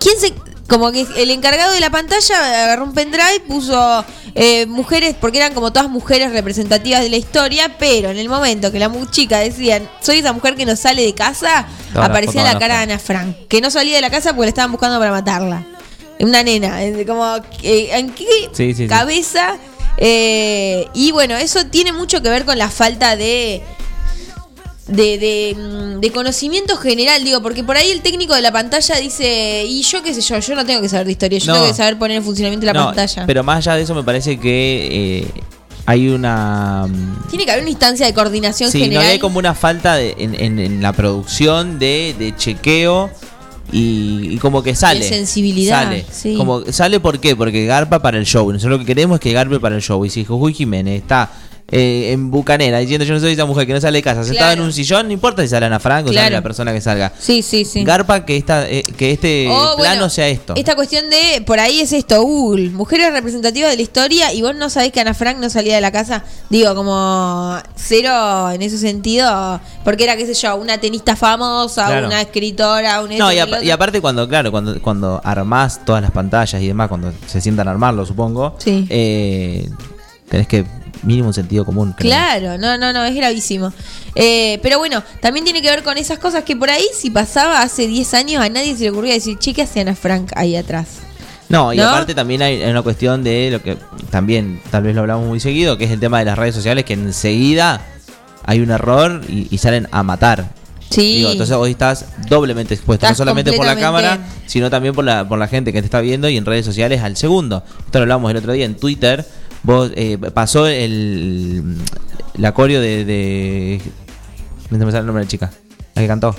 ¿quién se...? Como que el encargado de la pantalla agarró un pendrive, puso eh, mujeres, porque eran como todas mujeres representativas de la historia, pero en el momento que la chica decían, soy esa mujer que no sale de casa, aparecía la cara de Ana Frank, que no salía de la casa porque la estaban buscando para matarla. Una nena, como, eh, ¿en qué Sí, sí, sí. cabeza? Eh, y bueno, eso tiene mucho que ver con la falta de de, de, mm, de conocimiento general, digo, porque por ahí el técnico de la pantalla dice, y yo qué sé yo, yo no tengo que saber de historia, yo No. tengo que saber poner en funcionamiento la No, pantalla. Pero más allá de eso, me parece que eh, hay una. mm, Tiene que haber una instancia de coordinación Sí, no general. hay como una falta de- en, en- en la producción de, de chequeo y, y como que sale. De sensibilidad, Sale. sí. Como, ¿Sale por qué? Porque garpa para el show. Nosotros lo que queremos es que garpe para el show. Y si Jujuy Jiménez está eh, en Bucanera diciendo yo no soy esa mujer que no sale de casa, sentada en un sillón, no importa si sale Ana Frank o sale Claro. la persona que salga. Sí, sí, sí. Garpa que, esta, eh, que este Oh, plano bueno, sea esto. Esta cuestión de, por ahí es esto, uh, mujeres representativas de la historia y vos no sabés que Ana Frank no salía de la casa. Digo, como cero en ese sentido, porque era, qué sé yo, una tenista famosa, Claro. una escritora, un No, y, y aparte cuando, claro, cuando, cuando armás todas las pantallas y demás, cuando se sientan a armarlo, supongo, Sí. eh, tenés que mínimo sentido común. creo. Claro, no, no, no, es gravísimo. Eh, pero bueno, también tiene que ver con esas cosas que por ahí, si pasaba hace 10 años, a nadie se le ocurría decir, che, ¿qué hace Ana Frank ahí atrás? No, y ¿No? aparte también hay una cuestión de lo que también tal vez lo hablamos muy seguido, que es el tema de las redes sociales, que enseguida hay un error y, y salen a matar. Sí. Digo, entonces hoy estás doblemente expuesto, Estás no solamente por la cámara, sino también por la, por la gente que te está viendo y en redes sociales al segundo. Esto lo hablamos el otro día en Twitter. Vos eh, pasó el la coreo de, de no me sale el nombre de la chica, la que cantó.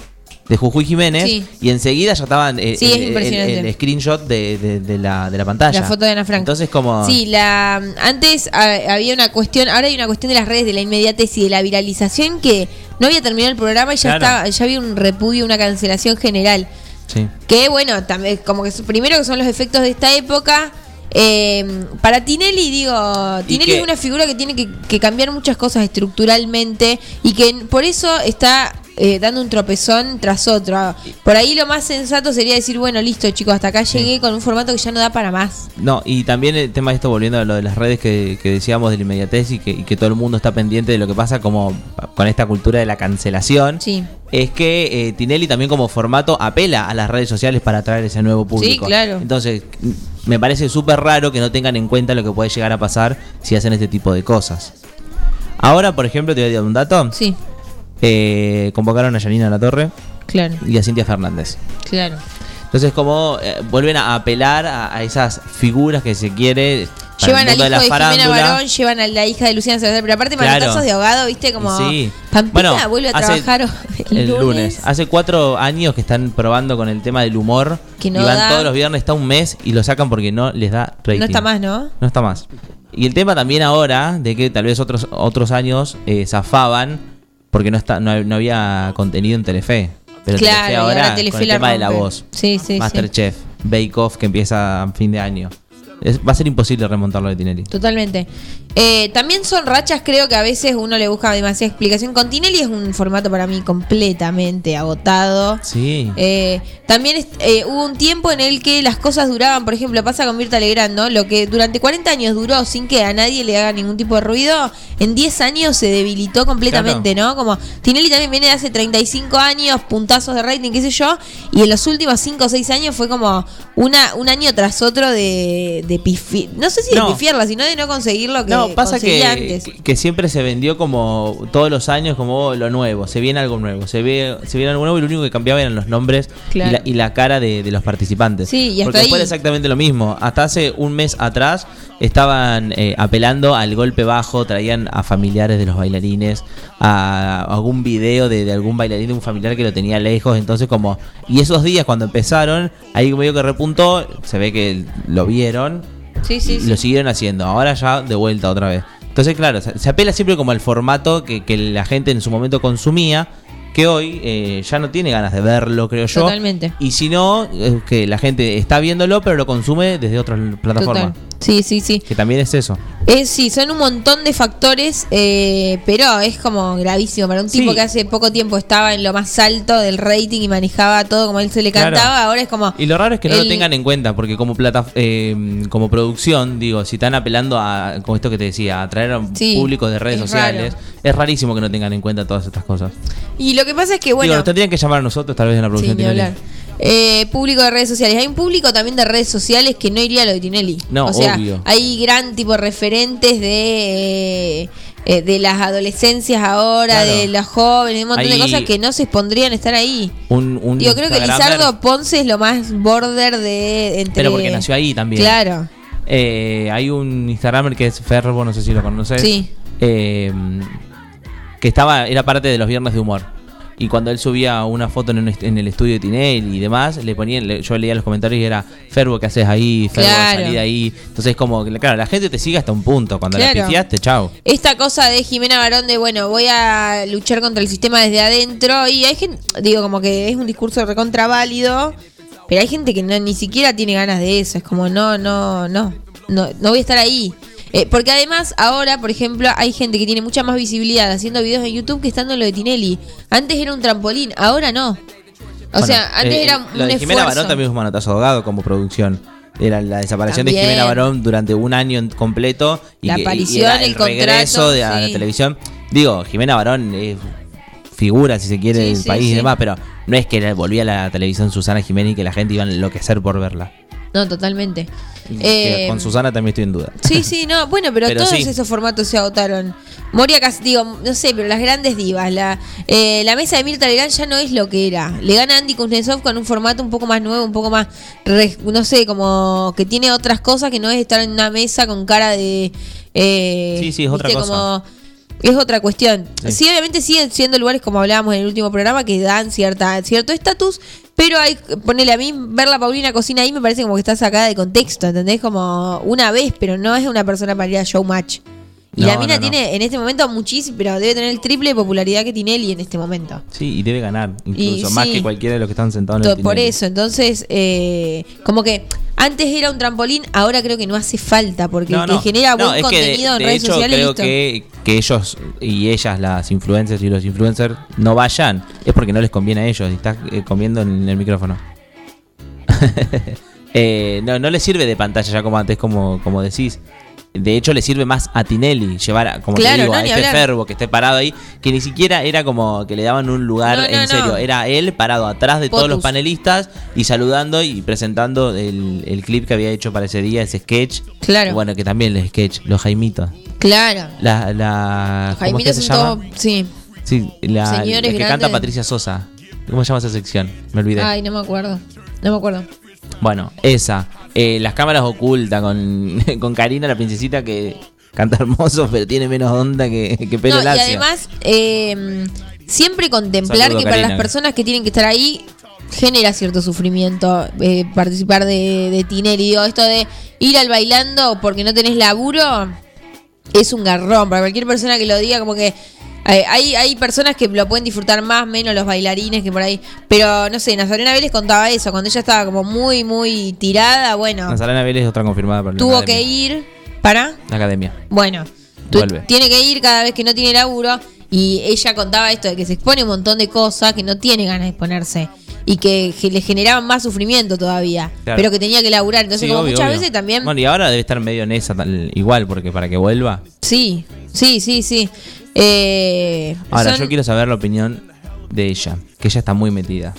De Jujuy Jiménez Sí. y enseguida ya estaban eh, Sí, es el, screenshot de, de- de la, de la pantalla. La foto de Ana Frank. Entonces como Sí, la antes ah, había una cuestión, ahora hay una cuestión de las redes, de la inmediatez y de la viralización que no había terminado el programa y ya Claro. estaba, ya había un repudio, una cancelación general. sí. Que bueno, también como que primero que son los efectos de esta época. Eh, para Tinelli, digo, Tinelli es una figura que tiene que, que cambiar muchas cosas estructuralmente y que por eso está eh, dando un tropezón tras otro. Por ahí lo más sensato sería decir, bueno, listo chicos, hasta acá llegué con un formato que ya no da para más. No, y también el tema de esto, volviendo a lo de las redes que, que decíamos de la inmediatez y que, y que todo el mundo está pendiente de lo que pasa como con esta cultura de la cancelación, Sí. es que eh, Tinelli también como formato apela a las redes sociales para atraer ese nuevo público. claro. Entonces, me parece súper raro que no tengan en cuenta lo que puede llegar a pasar si hacen este tipo de cosas. Ahora, por ejemplo, te voy a dar un dato. Sí, Eh, convocaron a Yanina La Torre claro, y a Cintia Fernández. claro. Entonces, como eh, vuelven a apelar a, a esas figuras que se quiere. para Llevan al hijo de, Jimena farándula. Barón, llevan a la hija de Luciana Salazar, pero aparte Claro. manotazos de ahogado, viste, como Sí. Pampita Bueno, vuelve a trabajar el, El lunes. lunes. Hace cuatro años que están probando con el tema del humor. Que no y van da. todos los viernes, está un mes y lo sacan porque no les da rating. No está más, ¿no? No está más. Y el tema también ahora, de que tal vez otros, otros años eh, zafaban porque no, está, no, no había contenido en Telefe. Pero Claro, Telefe ahora, ahora Telefe con el la tema de la voz. Sí, sí, sí. Masterchef, Bake Off que empieza a fin de año. Es- va a ser imposible remontarlo de Tinelli. Totalmente. Eh, también son rachas, creo que a veces uno le busca demasiada explicación. Con Tinelli es un formato para mí completamente agotado. Sí. Eh, también es- eh, hubo un tiempo en el que las cosas duraban, por ejemplo, pasa con Mirta Legrand, ¿no? Lo que durante 40 años duró sin que a nadie le haga ningún tipo de ruido, en 10 años se debilitó completamente, ¿no? Como Tinelli también viene de hace 35 años, puntazos de rating, qué sé yo, y en los últimos 5 o 6 años fue como una, un año tras otro de, de pifi- no sé si de No. pifiarla, sino de no conseguir lo que No, pasa que, conseguía antes. que- que siempre se vendió como todos los años como oh, lo nuevo, se viene algo nuevo, se ve se viene algo nuevo y lo único que cambiaba eran los nombres Claro. y, la, y la cara de, de los participantes. Sí, y hasta Porque después ahí- exactamente lo mismo. Hasta hace un mes atrás estaban eh, apelando al golpe bajo, traían a familiares de los bailarines, a, a algún video de, de algún bailarín de un familiar que lo tenía lejos, entonces como... Y esos días cuando empezaron, ahí medio que repuntó, se ve que lo vieron Sí, sí, y sí. lo siguieron haciendo. Ahora ya de vuelta otra vez. Entonces, claro, se, se apela siempre como al formato que, que la gente en su momento consumía, que hoy eh, ya no tiene ganas de verlo, creo yo. Totalmente. Y si no, es que la gente está viéndolo, pero lo consume desde otras plataformas. Total. Sí, sí, sí. Que también es eso. Es, sí, son un montón de factores, eh, pero es como gravísimo para un tipo que hace poco tiempo estaba en lo más alto del rating y manejaba todo como él se le Claro. cantaba, ahora es como... Y lo raro es que no el- lo tengan en cuenta, porque como plata, eh, como producción, digo, si están apelando a, como esto que te decía, a atraer a un Sí, público de redes es sociales, es rarísimo que no tengan en cuenta todas estas cosas. Y lo que pasa es que, bueno... digo, nos tendrían que llamar a nosotros, tal vez en la Sí, producción. ni Tinelli. hablar. Eh, público de redes sociales. Hay un público también de redes sociales que no iría a lo de Tinelli. No, o sea, obvio. hay gran tipo referentes de eh, eh, de las adolescencias ahora, Claro. de los jóvenes, un montón de cosas que no se pondrían estar ahí. Un, un Digo, creo que Lizardo Ponce es lo más border de entre. Pero porque nació ahí también. Claro. Eh, hay un Instagramer que es Ferbo, no sé si lo conoces. Sí. Eh, que estaba, era parte de los viernes de humor. Y cuando él subía una foto en, un est- en el estudio de Tinel y demás, le ponían, le- yo leía los comentarios y era Ferbo, ¿qué haces ahí? Ferbo, Claro. salí de ahí. Entonces, como que, claro, la gente te sigue hasta un punto. Cuando la Claro. pifiaste, chao. Esta cosa de Jimena Barón de, bueno, voy a luchar contra el sistema desde adentro. Y hay gente, digo, como que es un discurso recontra válido. Pero hay gente que no, ni siquiera tiene ganas de eso. Es como, no, no, no. No, no voy a estar ahí. Eh, porque además, ahora, por ejemplo, hay gente que tiene mucha más visibilidad haciendo videos en YouTube que estando en lo de Tinelli. Antes era un trampolín, ahora no. O Bueno, sea, antes eh, era Lo un de Jimena esfuerzo. Barón también es un manotazo ahogado como producción. Era la desaparición de. Jimena Barón durante un año completo. Y La que- y aparición, era el regreso contrato, de, a la televisión. Digo, Jimena Barón es figura, si se quiere, del sí, país y demás, pero no es que volvía a la televisión Susana Jiménez y que la gente iba a enloquecer por verla. No, totalmente. Eh, con Susana también estoy en duda. Sí, sí, no, bueno, pero, Pero todos sí. esos formatos se agotaron. Moria Cas, digo, no sé, pero las grandes divas, la, eh, la mesa de Mirta Legrand ya no es lo que era. Le gana Andy Kuznetsov con un formato un poco más nuevo, un poco más, no sé, como que tiene otras cosas que no es estar en una mesa con cara de... eh, Sí, sí, es otra cosa. como- es otra cuestión. Sí. Sí. obviamente siguen siendo lugares como hablábamos en el último programa que dan cierta cierto estatus, pero hay ponerle a mí ver la Paulina cocina ahí me parece como que está sacada de contexto, ¿entendés? Como una vez, pero no es una persona para ir a showmatch. Y No, la mina no, no. tiene en este momento muchísimo, pero debe tener el triple de popularidad que Tinelli en este momento. Sí, y debe ganar, incluso más sí. que cualquiera de los que están sentados en el Por Tinelli. eso, entonces, eh, como que antes era un trampolín, ahora creo que no hace falta, porque el que genera buen de- contenido en de redes hecho, sociales. creo listo. que, que ellos y ellas, las influencers y los influencers, no vayan, es porque no les conviene a ellos. Y estás eh, comiendo en el micrófono. Eh, no, no les sirve de pantalla ya como antes, como, como decís. De hecho, le sirve más a Tinelli llevar, a, como Claro, te digo, no, a este hablar. fervo que esté parado ahí, que ni siquiera era como que le daban un lugar No, no, en serio. Era él parado atrás de todos los panelistas y saludando y presentando el, el clip que había hecho para ese día, ese sketch. Claro. Bueno, que también el sketch, los Jaimitos. Claro. La, la, ¿Cómo es Jaimito que se es un llama? todo- Sí. Sí, la, que grandes. canta Patricia Sosa. ¿Cómo se llama esa sección? Me olvidé. Ay, no me acuerdo. No me acuerdo. Bueno, esa. Eh, las cámaras ocultas con, con Karina, la princesita que canta hermoso, pero tiene menos onda que, que pelo No, y además, eh, siempre contemplar Saludo, que para las personas que tienen que estar ahí genera cierto sufrimiento eh, participar de, de Tinelli. Digo, esto de ir al bailando porque no tenés laburo es un garrón. Para cualquier persona que lo diga, como que eh, hay, hay personas que lo pueden disfrutar más, menos los bailarines que por ahí. Pero no sé, Nazarena Vélez contaba eso. Cuando ella estaba como muy, muy tirada, bueno, Nazarena Vélez es otra confirmada por la tuvo que ir para. La academia. Bueno, Vuelve. Tiene que ir cada vez que no tiene laburo. Y ella contaba esto de que se expone un montón de cosas que no tiene ganas de exponerse. Y que, le generaban más sufrimiento todavía. Claro. Pero que tenía que laburar. Entonces, Sí, como obvio, muchas obvio. veces también. Bueno, y ahora debe estar medio en esa tal- igual, porque para que vuelva. Sí, sí, sí, sí. Eh, Ahora, son- yo quiero saber la opinión de ella, que ella está muy metida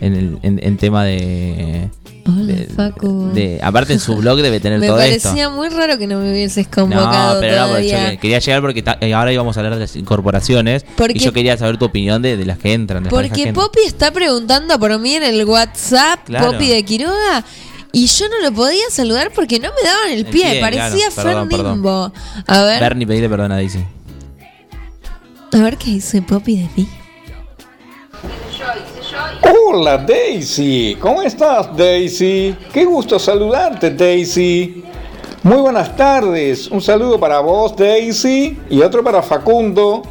en el en, en tema de, Hola, Facu. de- Aparte, en su blog debe tener Me todo parecía esto. muy raro que no me hubieses No, convocado pero no, yo todavía. que- quería llegar porque ta- eh, ahora íbamos a hablar de las incorporaciones Porque- y yo quería saber tu opinión de, de las que entran. Porque. Poppy está preguntando por mí en el WhatsApp, Claro. Poppy de Quiroga, y yo no lo podía saludar porque no me daban el, El pie, parecía claro. Perdón, Fer perdón. Nimbo. A ver, Bernie, pedile perdón a Daisy. A ver qué dice Poppy de mí. Hola Daisy, ¿cómo estás Daisy? Qué gusto saludarte Daisy. Muy buenas tardes, un saludo para vos Daisy y otro para Facundo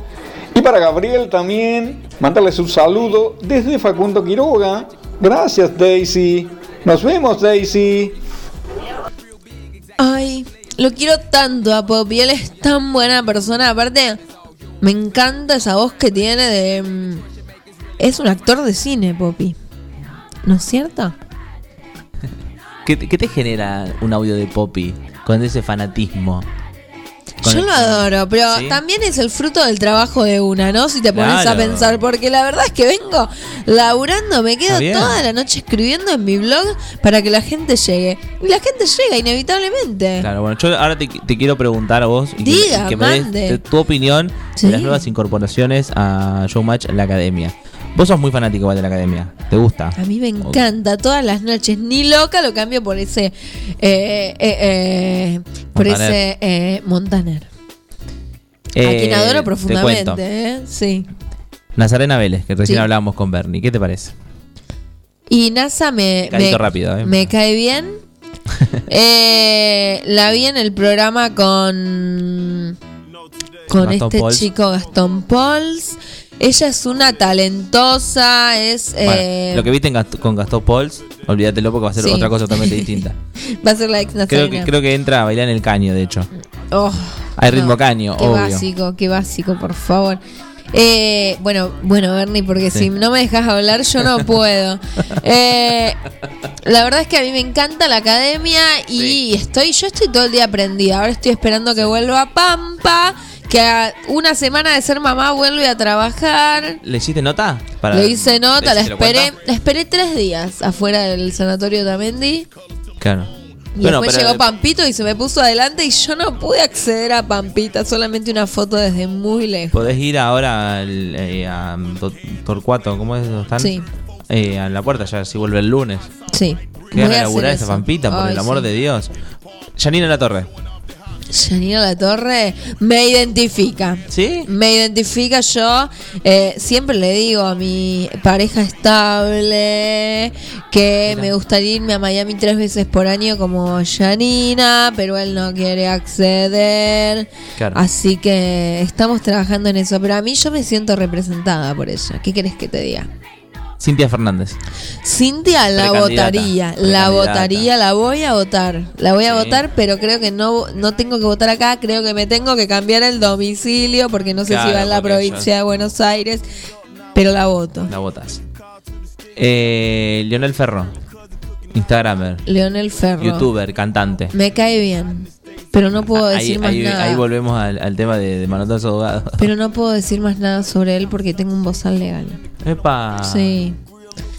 y para Gabriel también. Mándales un saludo desde Facundo Quiroga. Gracias Daisy. Nos vemos Daisy. Ay, lo quiero tanto a Poppy, él es tan buena persona, aparte me encanta esa voz que tiene de... mm, Es un actor de cine, Poppy. ¿No es cierto? ¿Qué, te- genera un audio de Poppy con ese fanatismo? Yo el- lo adoro, pero ¿Sí? también es el fruto del trabajo de una, ¿no? Si te pones Claro. a pensar, porque la verdad es que vengo laburando, me quedo toda la noche escribiendo en mi blog para que la gente llegue. Y la gente llega inevitablemente. Claro, bueno, yo ahora te, te quiero preguntar a vos y Diga, que, me des tu opinión Sí. de las nuevas incorporaciones a Showmatch en la academia. Vos sos muy fanático igual de la academia, ¿te gusta? A mí me encanta todas las noches, ni loca lo cambio por ese, eh, eh, eh, por Montaner. ese Montaner. a quien adoro te profundamente. ¿eh? Sí. Nazarena Vélez, que recién Sí. hablábamos con Bernie, ¿qué te parece? Y NASA me, me, rápido, me cae bien. Eh, la vi en el programa con con Gastón este chico Gastón Pauls. Ella es una talentosa, es Bueno, eh, lo que viste Gast- con Gastón Pauls, olvídatelo porque va a ser Sí. otra cosa totalmente distinta. va a ser la ex Creo que, creo que entra a bailar en el caño, de hecho. Oh, Hay ritmo no, caño, Qué obvio. básico, qué básico, por favor. Eh, bueno, bueno, Bernie, porque Sí. si no me dejas hablar, yo no puedo. Eh, la verdad es que a mí me encanta la academia y estoy, yo estoy todo el día aprendida. Ahora estoy esperando que vuelva a Pampa, que a una semana de ser mamá vuelve a trabajar. ¿Le hiciste nota? Para- Le hice nota, la ¿te lo esperé, la esperé tres días afuera del sanatorio Tamendi. Claro. Y Bueno, después pero- llegó Pampito y se me puso adelante y yo no pude acceder a Pampita, solamente una foto desde muy lejos. Podés ir ahora al, eh, a Tor- Torcuato, ¿cómo es? ¿Dónde están? Sí. Eh, a la puerta, ya si vuelve el lunes. Sí. Que van a laburar esa pampita, por Ay, el amor sí. de Dios. Janina La Torre. Janina La Torre me identifica. ¿Sí? Me identifica yo. eh, siempre le digo a mi pareja estable que me gustaría irme a Miami tres veces por año como Janina, pero él no quiere acceder. Claro. Así que estamos trabajando en eso. Pero a mí yo me siento representada por ella. ¿Qué querés que te diga? Cintia Fernández. Cintia la votaría, la votaría, la voy a votar, la voy a Sí. votar, pero creo que no, no tengo que votar acá, creo que me tengo que cambiar el domicilio porque no sé Claro, si va en la provincia de Buenos Aires, pero la voto. La votas. Eh, Leonel Ferro. Instagramer. Leonel Ferro. Youtuber, cantante. Me cae bien, pero no puedo ahí, decir más ahí- nada. ahí volvemos al, al tema de, de manotazo ahogado. Pero no puedo decir más nada sobre él porque tengo un bozal legal. Epa. Sí.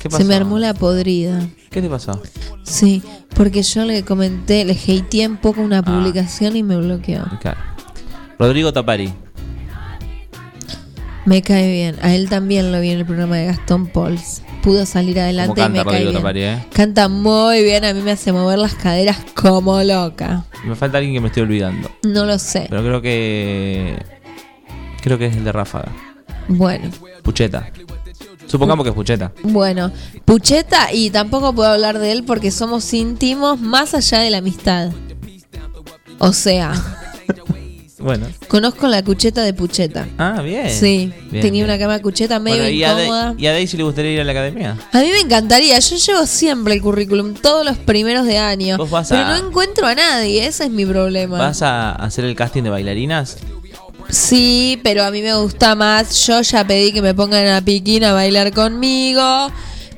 ¿Qué Se me pasó? armó la podrida. ¿Qué te pasó? Sí, porque yo le comenté, le hateé un poco Ah. una publicación y me bloqueó. Claro. Rodrigo Tapari. Me cae bien. A él también lo vi en el programa de Gastón Pauls. Pudo salir adelante canta y me bien. Tapari, eh? Canta muy bien, a mí me hace mover las caderas como loca. Me falta alguien que me estoy olvidando. No lo sé. Pero creo que. Creo que es el de Ráfaga. Bueno, Pucheta. Supongamos que es Pucheta. bueno. Pucheta, y tampoco puedo hablar de él porque somos íntimos más allá de la amistad. O sea, Bueno. conozco la cucheta de Pucheta. Ah, bien. Sí, Bien, tenía bien. una cama cucheta medio Bueno, ¿y a, incómoda. Da- ¿y a Daisy le gustaría ir a la academia? A mí me encantaría, yo llevo siempre el currículum, todos los primeros de año, Vos vas pero a- no encuentro a nadie, ese es mi problema. ¿Vas a hacer el casting de bailarinas? Sí, pero a mí me gusta más. Yo ya pedí que me pongan a Piquín a bailar conmigo,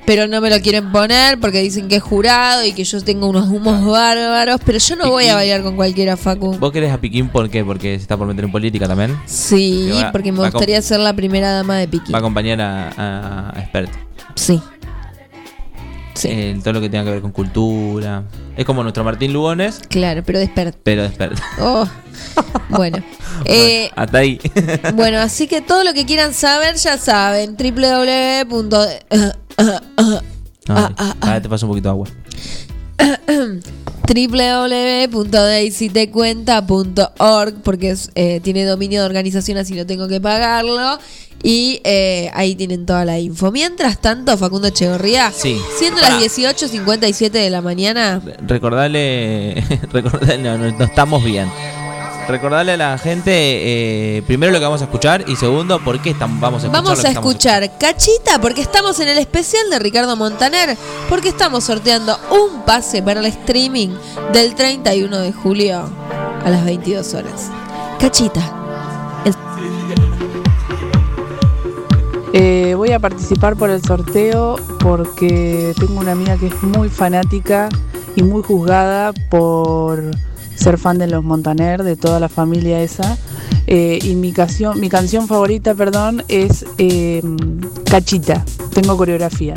pero no me lo quieren poner porque dicen que es jurado y que yo tengo unos humos bárbaros. Pero yo no voy a bailar con cualquiera, Facu. ¿Vos querés a Piquín por qué? Porque se está por meter en política también. Sí, va- porque me a gustaría ser la primera dama de Piquín. Va a acompañar a, a Expert. Sí. En todo lo que tenga que ver con cultura. Es como nuestro Martín Lugones, Claro, pero despertar. pero de Expert. Oh. Bueno. Eh, Hasta ahí. bueno, así que todo lo que quieran saber ya saben. www. Ay, ahora te paso un poquito de agua. www.daisytecuenta.org porque es, eh, tiene dominio de organización así no tengo que pagarlo y eh, ahí tienen toda la info. Mientras tanto, Facundo Echegorría, Sí. siendo Pará. las 18.57 de la mañana, Recordale, recordale no, no, no estamos bien. Recordarle a la gente, eh, primero lo que vamos a escuchar y segundo, por qué estamos, vamos a escuchar. vamos a estamos escuchar Cachita porque estamos en el especial de Ricardo Montaner, porque estamos sorteando un pase para el streaming del 31 de julio a las 22 horas. Cachita. Eh, voy a participar por el sorteo porque tengo una amiga que es muy fanática y muy juzgada por ser fan de los Montaner, de toda la familia esa. Eh, y mi canción, mi canción favorita, perdón, es eh, Cachita. Tengo coreografía.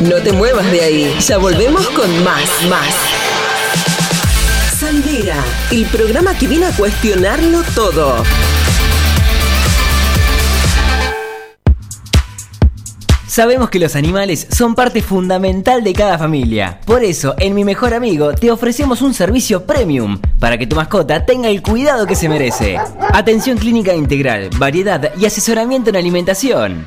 No te muevas de ahí. Ya volvemos con más, más. Salidera, el programa que viene a cuestionarlo todo. Sabemos que los animales son parte fundamental de cada familia. Por eso, en Mi Mejor Amigo te ofrecemos un servicio premium para que tu mascota tenga el cuidado que se merece. Atención clínica integral, variedad y asesoramiento en alimentación.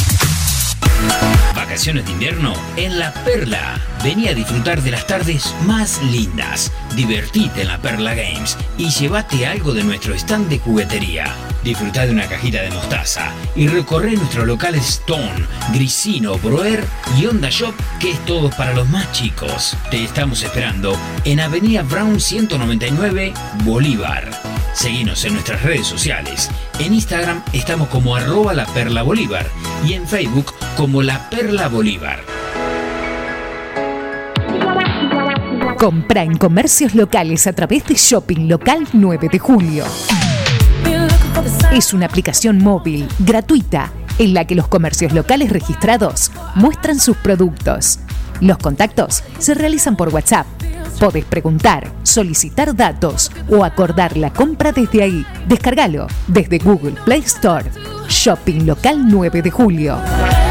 Vacaciones de invierno en La Perla. Vení a disfrutar de las tardes más lindas. Divertite en La Perla Games y llévate algo de nuestro stand de juguetería. Disfruta de una cajita de mostaza y recorre nuestros locales Stone, Grisino, Broer y Onda Shop, que es todo para los más chicos. Te estamos esperando en Avenida Brown 199, Bolívar. Seguinos en nuestras redes sociales. En Instagram estamos como arroba la perla bolívar y en Facebook como la perla bolívar. Compra en comercios locales a través de Shopping Local 9 de Julio. Es una aplicación móvil gratuita en la que los comercios locales registrados muestran sus productos. Los contactos se realizan por WhatsApp. Podés preguntar, solicitar datos o acordar la compra desde ahí. Descárgalo desde Google Play Store. Shopping Local 9 de Julio.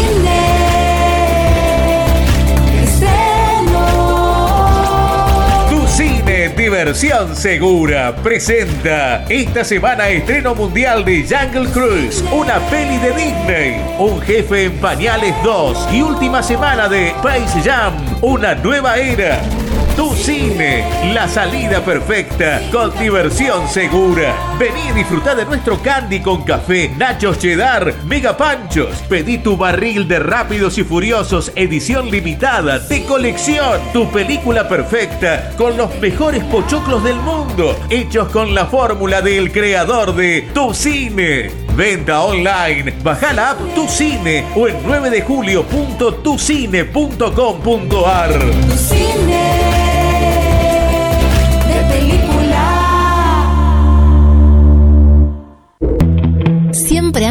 Diversión Segura presenta esta semana estreno mundial de Jungle Cruise, una peli de Disney, Un jefe en pañales 2 y última semana de Space Jam, una nueva era. Tu cine, la salida perfecta con diversión segura. Vení y disfrutá de nuestro candy con café, nachos cheddar, mega panchos. Pedí tu barril de Rápidos y Furiosos edición limitada de colección. Tu película perfecta con los mejores pochoclos del mundo, hechos con la fórmula del creador de Tu Cine. Venta online. Baja la app Tu Cine o en 9 de julio.tucine.com.ar. Tu cine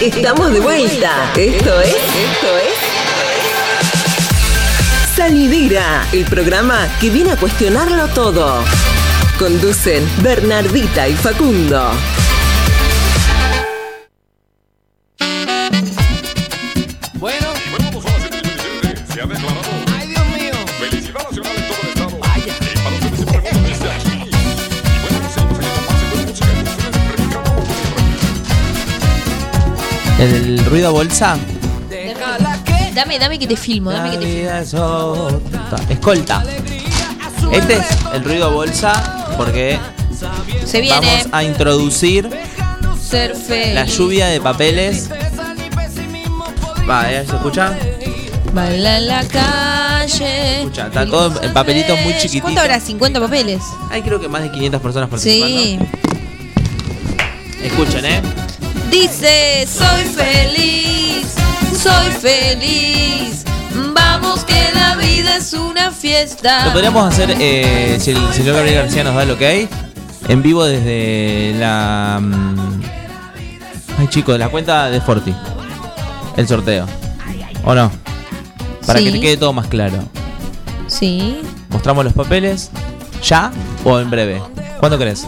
Estamos de vuelta. Esto es. Esto es. Salidera, el programa que viene a cuestionarlo todo. Conducen Bernardita y Facundo. El ruido bolsa. Dame, dame que te filmo, dame que te filmo. es. Escolta. Este es el ruido bolsa porque Se viene vamos a introducir ser feliz. la lluvia de papeles. Va, ¿eh? ¿se escucha? Baila en la calle. Escucha, está todo en papelitos muy chiquititos. ¿Cuánto habrá? ¿50 papeles? Hay creo que más de 500 personas participando. Sí. Escuchen, ¿eh? Dice, soy feliz, soy feliz. Vamos que la vida es una fiesta. Lo podríamos hacer, eh, si el señor Gabriel García nos da lo que hay, en vivo desde la... mm, Ay, chicos, de la cuenta de Forti. El sorteo. ¿O no? Para que te quede todo más claro. Sí. ¿Mostramos los papeles? ¿Ya o en breve? ¿Cuándo querés?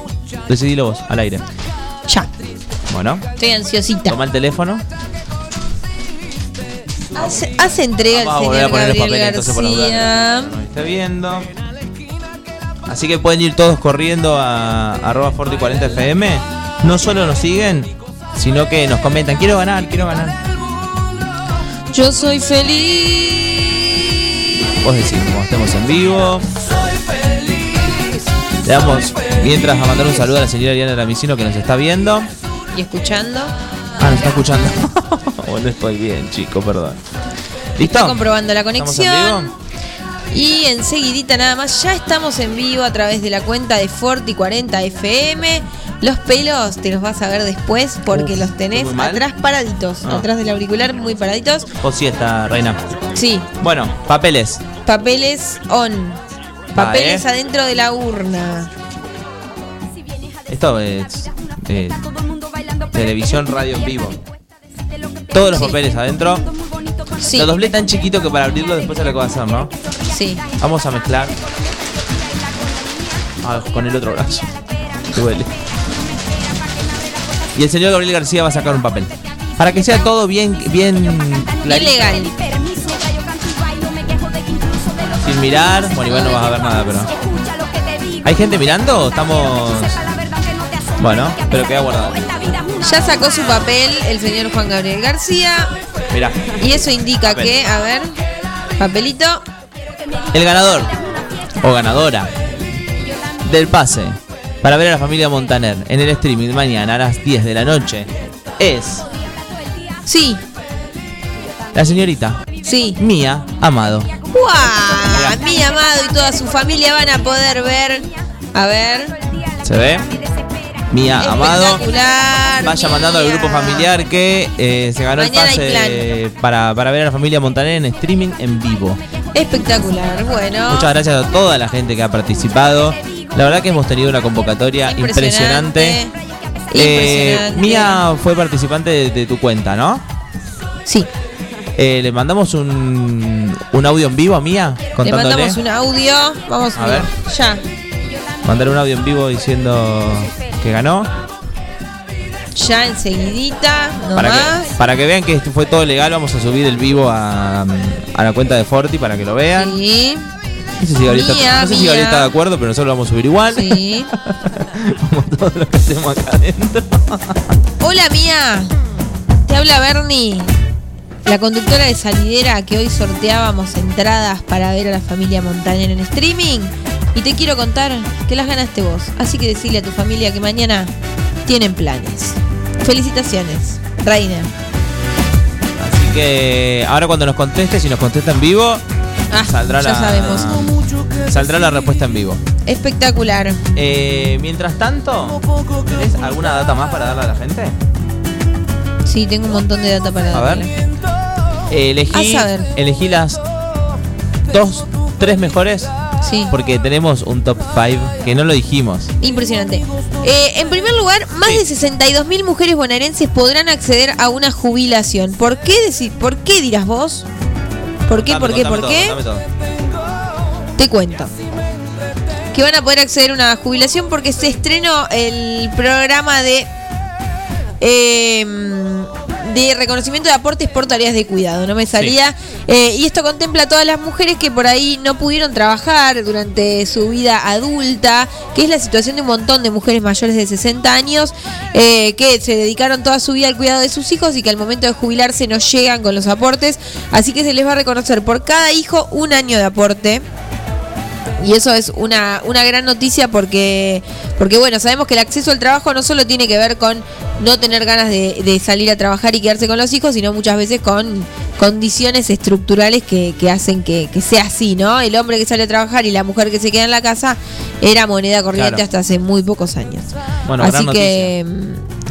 Decidilo vos, al aire. Ya. Bueno, Estoy ansiosita. toma el teléfono. Hace, hace entrega Vamos a el volver a señor poner los Gabriel papeles entonces por. García. No está viendo. Así que pueden ir todos corriendo a arroba forti40 fm. No solo nos siguen, sino que nos comentan, quiero ganar, quiero ganar. Yo soy feliz. Vos decís, como estemos en vivo. Le damos, mientras, a mandar un saludo a la señora Diana Ramicino que nos está viendo. Y escuchando. Ah, está escuchando. bueno, estoy bien, chico, perdón. ¿Listo? Estoy comprobando la ¿Estamos en conexión. Y enseguidita nada más, ya estamos en vivo a través de la cuenta de Forti40 FM. Los pelos te los vas a ver después porque Uf, los tenés atrás paraditos. Ah. Atrás del auricular, muy paraditos. O sí está, Reina. Sí, Bueno, papeles. papeles on. Papeles ¿eh? adentro de la urna. Esto es eh, televisión, radio en vivo. Todos los papeles adentro. Sí. Lo doblé tan chiquito que para abrirlo después se lo que va a hacer, ¿no? Sí. Vamos a mezclar. Ah, con el otro brazo. Duele. Y el señor Gabriel García va a sacar un papel. Para que sea todo bien, bien. Sin mirar. Bueno, igual no vas a ver nada, pero. ¿Hay gente mirando o estamos.? Bueno, pero queda guardado. Ya sacó su papel el señor Juan Gabriel García. Mirá. Y eso indica Papel. que, a ver, papelito. El ganador o ganadora del pase para ver a la familia Montaner en el streaming mañana a las 10 de la noche es Sí, la señorita sí. Mía Amado. ¡Guau! Mi amado y toda su familia van a poder ver. A ver. ¿Se ve? Mía Amado. Vaya mandando al grupo familiar que eh, se ganó Mañana el pase para, para ver a la familia Montaner en streaming en vivo. Espectacular. Bueno. Muchas gracias a toda la gente que ha participado. La verdad que hemos tenido una convocatoria impresionante. Eh. Mía fue participante de, de tu cuenta, ¿no? Sí. Eh, le mandamos un, un audio en vivo a Mía Le contándole. mandamos un audio. Vamos A ver. Ya. Mandar un audio en vivo diciendo que ganó. Ya enseguidita. Para que, para que vean que esto fue todo legal, vamos a subir el vivo a, a la cuenta de Forti para que lo vean. Sí. No sé si Gabriel, está, Mía, no sé si Mía. Gabriel está de acuerdo, pero nosotros lo vamos a subir igual. Sí. Como todo lo que hacemos acá adentro. Hola Mía, te habla Bernie, la conductora de Salidera que hoy sorteábamos entradas para ver a la familia Montaner en streaming. Y te quiero contar que las ganaste vos, así que decirle a tu familia que mañana tienen planes. Felicitaciones, Reina. Así que ahora cuando nos conteste, si nos contesta en vivo, saldrá, Ah, ya la, sabemos. saldrá la respuesta en vivo. Espectacular. Eh, mientras tanto, ¿tenés alguna data más para darle a la gente? Sí, tengo un montón de data para A darle. ver. Eh, elegí, A saber. elegí las dos, tres mejores Sí. Porque tenemos un top 5 que no lo dijimos. Impresionante. Eh, en primer lugar, más de 62.000 mujeres bonaerenses podrán acceder a una jubilación. ¿Por qué, deci- ¿Por qué dirás vos? ¿Por qué? Dame, ¿Por qué? ¿Por todo, qué? todo. Te cuento. Que van a poder acceder a una jubilación porque se estrenó el programa de eh, de reconocimiento de aportes por tareas de cuidado. No me salía. Eh, y esto contempla a todas las mujeres que por ahí no pudieron trabajar durante su vida adulta, que es la situación de un montón de mujeres mayores de 60 años eh, que se dedicaron toda su vida al cuidado de sus hijos y que al momento de jubilarse no llegan con los aportes. Así que se les va a reconocer por cada hijo un año de aporte. Y eso es una, una gran noticia porque, porque, bueno, sabemos que el acceso al trabajo no solo tiene que ver con no tener ganas de, de salir a trabajar y quedarse con los hijos, sino muchas veces con condiciones estructurales que, que hacen que, que sea así, ¿no? El hombre que sale a trabajar y la mujer que se queda en la casa era moneda corriente Claro. hasta hace muy pocos años. Bueno, Así gran que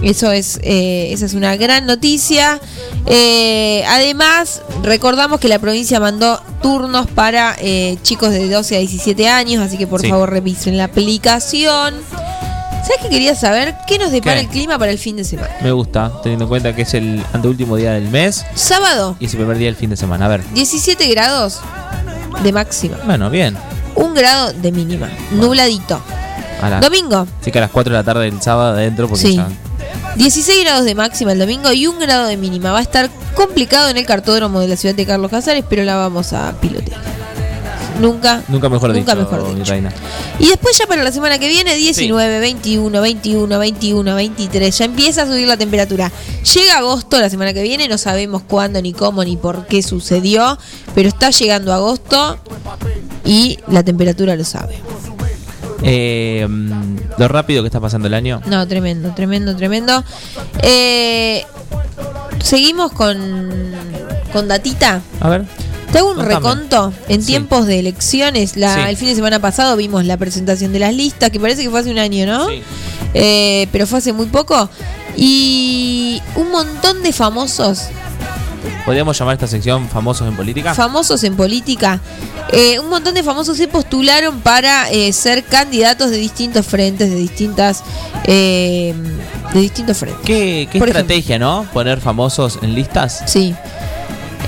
eso es, eh, esa es una gran noticia. Eh, además, recordamos que la provincia mandó turnos para eh, chicos de 12 a 17 años, así que por Sí. favor revisen la aplicación. ¿Sabes qué quería saber? ¿Qué nos depara ¿Qué? el clima para el fin de semana? Me gusta, teniendo en cuenta que es el anteúltimo día del mes Sábado, y es el primer día del fin de semana. A ver. 17 grados de máxima, Bueno, bien. un grado de mínima, nubladito. A la- Domingo, Así que a las 4 de la tarde del sábado adentro porque Sí. ya. 16 grados de máxima el domingo y un grado de mínima. Va a estar complicado en el cartódromo de la ciudad de Carlos Casares, pero la vamos a pilotear. Nunca. Nunca mejor Nunca dicho, mejor dicho. reina. Y después ya para la semana que viene, 19, 21, 21, 21, 23. Ya empieza a subir la temperatura. Llega agosto la semana que viene, no sabemos cuándo, ni cómo, ni por qué sucedió, pero está llegando agosto y la temperatura lo sabe. Eh, lo rápido que está pasando el año. No, tremendo, tremendo, tremendo. Eh, seguimos con, con datita. A ver. Te hago un Contame. reconto en Sí. tiempos de elecciones. La, Sí. El fin de semana pasado vimos la presentación de las listas, que parece que fue hace un año, ¿no? Eh, pero fue hace muy poco. Y un montón de famosos, ¿Podríamos llamar esta sección famosos en política? famosos en política, eh, un montón de famosos se postularon para eh, ser candidatos de distintos frentes, de distintas, eh, de distintos frentes. ¿Qué, qué estrategia, no? Poner famosos en listas. Sí.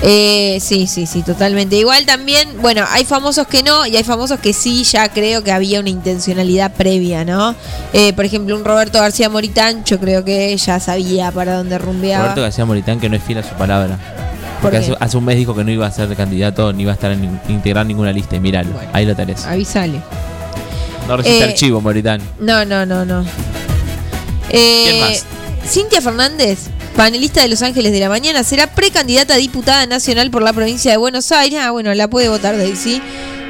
Eh, sí, sí, sí, totalmente. Igual también, bueno, hay famosos que no y hay famosos que sí, ya creo que había una intencionalidad previa, ¿no? Eh, por ejemplo, un Roberto García Moritán, yo creo que ya sabía para dónde rumbeaba. Roberto García Moritán que no es fiel a su palabra. ¿Por Porque hace, hace un mes dijo que no iba a ser candidato ni iba a estar en integrar ninguna lista. Y míralo, ahí lo tenés. Avisale. No resiste Eh, archivo, Moritán. No, no, no, no. Eh, ¿Quién más? Cintia Fernández, panelista de Los Ángeles de la Mañana, será precandidata a diputada nacional por la provincia de Buenos Aires. Ah, bueno, la puede votar Daisy.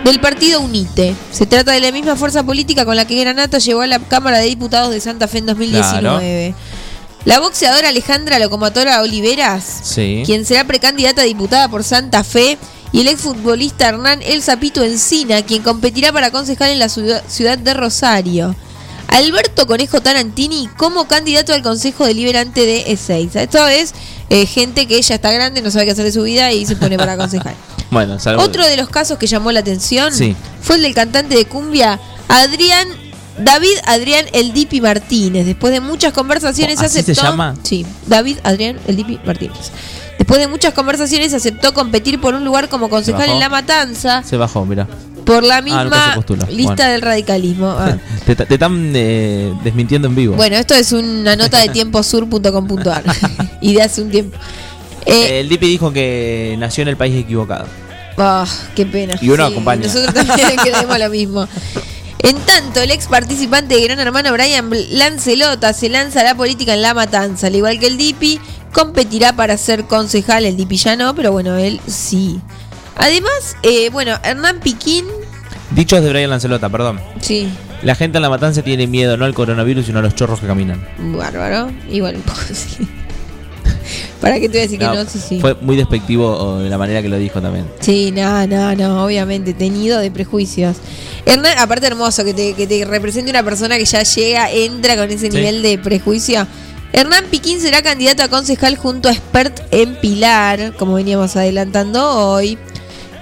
Del partido UNITE. Se trata de la misma fuerza política con la que Granata llegó a la Cámara de Diputados de Santa Fe en 2019. La boxeadora Alejandra Locomotora Oliveras, Sí. quien será precandidata a diputada por Santa Fe, y el exfutbolista Hernán El Zapito Encina, quien competirá para concejal en la ciudad de Rosario. Alberto Conejo Tarantini como candidato al Consejo Deliberante de Ezeiza. Esto es eh, gente que ya está grande, no sabe qué hacer de su vida y se pone para concejal. Bueno, salvo. Otro de los casos que llamó la atención Sí. fue el del cantante de cumbia Adrián David Adrián El Dipi Martínez. Después de muchas conversaciones ¿Así se aceptó. llama? Sí, David Adrián El Dipi Martínez. Después de muchas conversaciones aceptó competir por un lugar como concejal en La Matanza Se bajó, mira. Por la Ah, misma lista Bueno. del radicalismo. Ah. Te, te están eh, desmintiendo en vivo. Bueno, esto es una nota de tiemposur.com.ar y de hace un tiempo. Eh, el Dipi dijo que nació en el país equivocado. Ah, qué pena. Y uno acompaña. Nosotros también creemos lo mismo. En tanto, el ex participante de Gran Hermano Brian Lancelota se lanza a la política en La Matanza, al igual que el Dipi, competirá para ser concejal, el Dipi ya no, pero bueno, él sí. Además, eh, bueno, Hernán Piquín, Dichos de Brian Lancelota, perdón. sí, La gente en la matanza tiene miedo no al coronavirus, sino a los chorros que caminan. bárbaro, igual sí. ¿Para qué te voy a decir que no? Sí, sí. Fue muy despectivo de la manera que lo dijo también. Sí, no, no, no, obviamente, tenido de prejuicios. Hernán, aparte hermoso, que te, que te represente una persona que ya llega, entra con ese Sí. nivel de prejuicio. Hernán Piquín será candidato a concejal junto a Expert en Pilar, como veníamos adelantando hoy.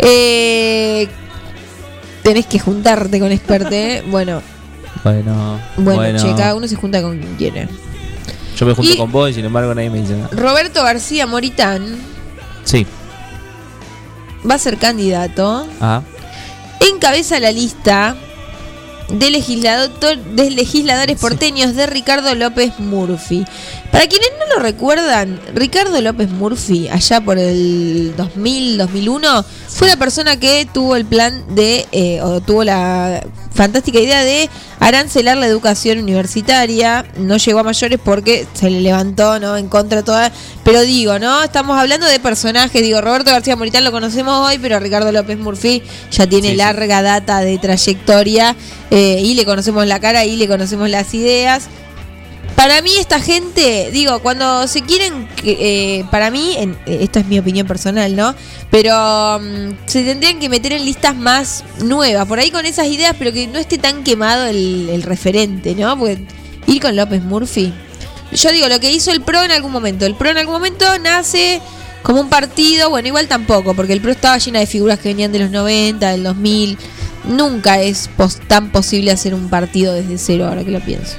Eh, tenés que juntarte con experte. Bueno, Bueno, bueno, che, cada uno se junta con quien quiere. Yo me junto Y- con vos y sin embargo nadie me dice nada. Roberto García Moritán Sí. va a ser candidato. Ajá. Encabeza la lista de, legislador, de legisladores porteños de Ricardo López Murphy. Para quienes no lo recuerdan, Ricardo López Murphy, allá por el 2000-2001, fue la persona que tuvo el plan de, eh, o tuvo la fantástica idea de arancelar la educación universitaria. No llegó a mayores porque se le levantó ¿no? en contra toda. Pero digo, ¿no? Estamos hablando de personajes. Digo, Roberto García Moritán lo conocemos hoy, pero Ricardo López Murphy ya tiene larga data de trayectoria eh, y le conocemos la cara y le conocemos las ideas. Para mí esta gente, digo, cuando se quieren, eh, para mí, en, eh, esta es mi opinión personal, ¿no? Pero mm, se tendrían que meter en listas más nuevas, por ahí con esas ideas, pero que no esté tan quemado el, el referente, ¿no? Porque ir con López Murphy. Yo digo, lo que hizo el PRO en algún momento. El PRO en algún momento nace como un partido, bueno, igual tampoco, porque el PRO estaba llena de figuras que venían de los 90, del 2000. Nunca es pos- tan posible hacer un partido desde cero, ahora que lo pienso.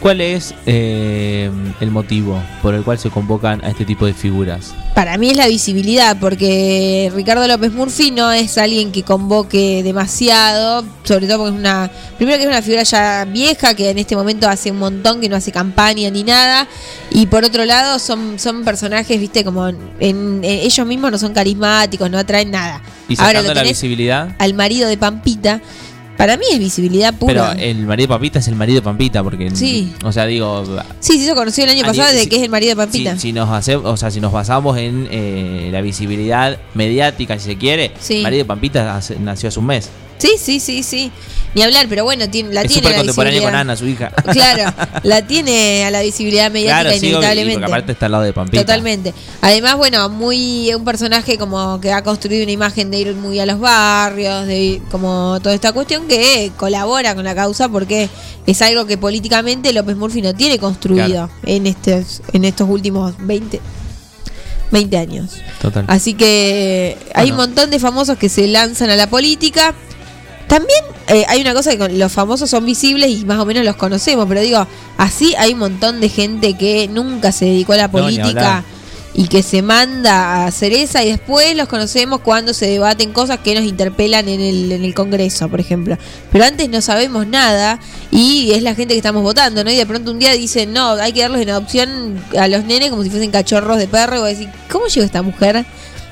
¿Cuál es eh, el motivo por el cual se convocan a este tipo de figuras? Para mí es la visibilidad, porque Ricardo López Murphy no es alguien que convoque demasiado, sobre todo porque es una. Primero que es una figura ya vieja, que en este momento hace un montón que no hace campaña ni nada. Y por otro lado, son, son personajes, viste, como en, en- ellos mismos no son carismáticos, no atraen nada. Y Ahora la visibilidad. al marido de Pampita. Para mí es visibilidad Pero pura. el marido de Pampita es el marido de Pampita, porque. Sí. O sea, digo. sí, se hizo conocido el año pasado si- que es el marido de Pampita. Si, si nos hacemos, o sea, si nos basamos en eh, la visibilidad mediática, si se quiere, Sí. el marido de Pampita nació hace un mes. Sí, sí, sí, sí. Ni hablar, pero bueno, tiene, la es tiene súper contemporáneo con. Ana, su hija. Claro, la tiene a la visibilidad mediática claro, sí, y inevitablemente. porque aparte está al lado de Pampita. Totalmente. Además, bueno, muy un personaje como que ha construido una imagen de ir muy a los barrios, de ir- como toda esta cuestión que colabora con la causa porque es algo que políticamente López Murphy no tiene construido Claro. en estos en estos últimos 20 20 años. Total. Así que hay un montón de famosos que se lanzan a la política. También eh, hay una cosa que los famosos son visibles y más o menos los conocemos, pero digo, así hay un montón de gente que nunca se dedicó a la política y que se manda a hacer esa y después los conocemos cuando se debaten cosas que nos interpelan en el, en el Congreso, por ejemplo. Pero antes no sabemos nada y es la gente que estamos votando, ¿no? Y de pronto un día dicen, no, hay que darlos en adopción a los nenes como si fuesen cachorros de perro y vos decís, ¿cómo llegó esta mujer?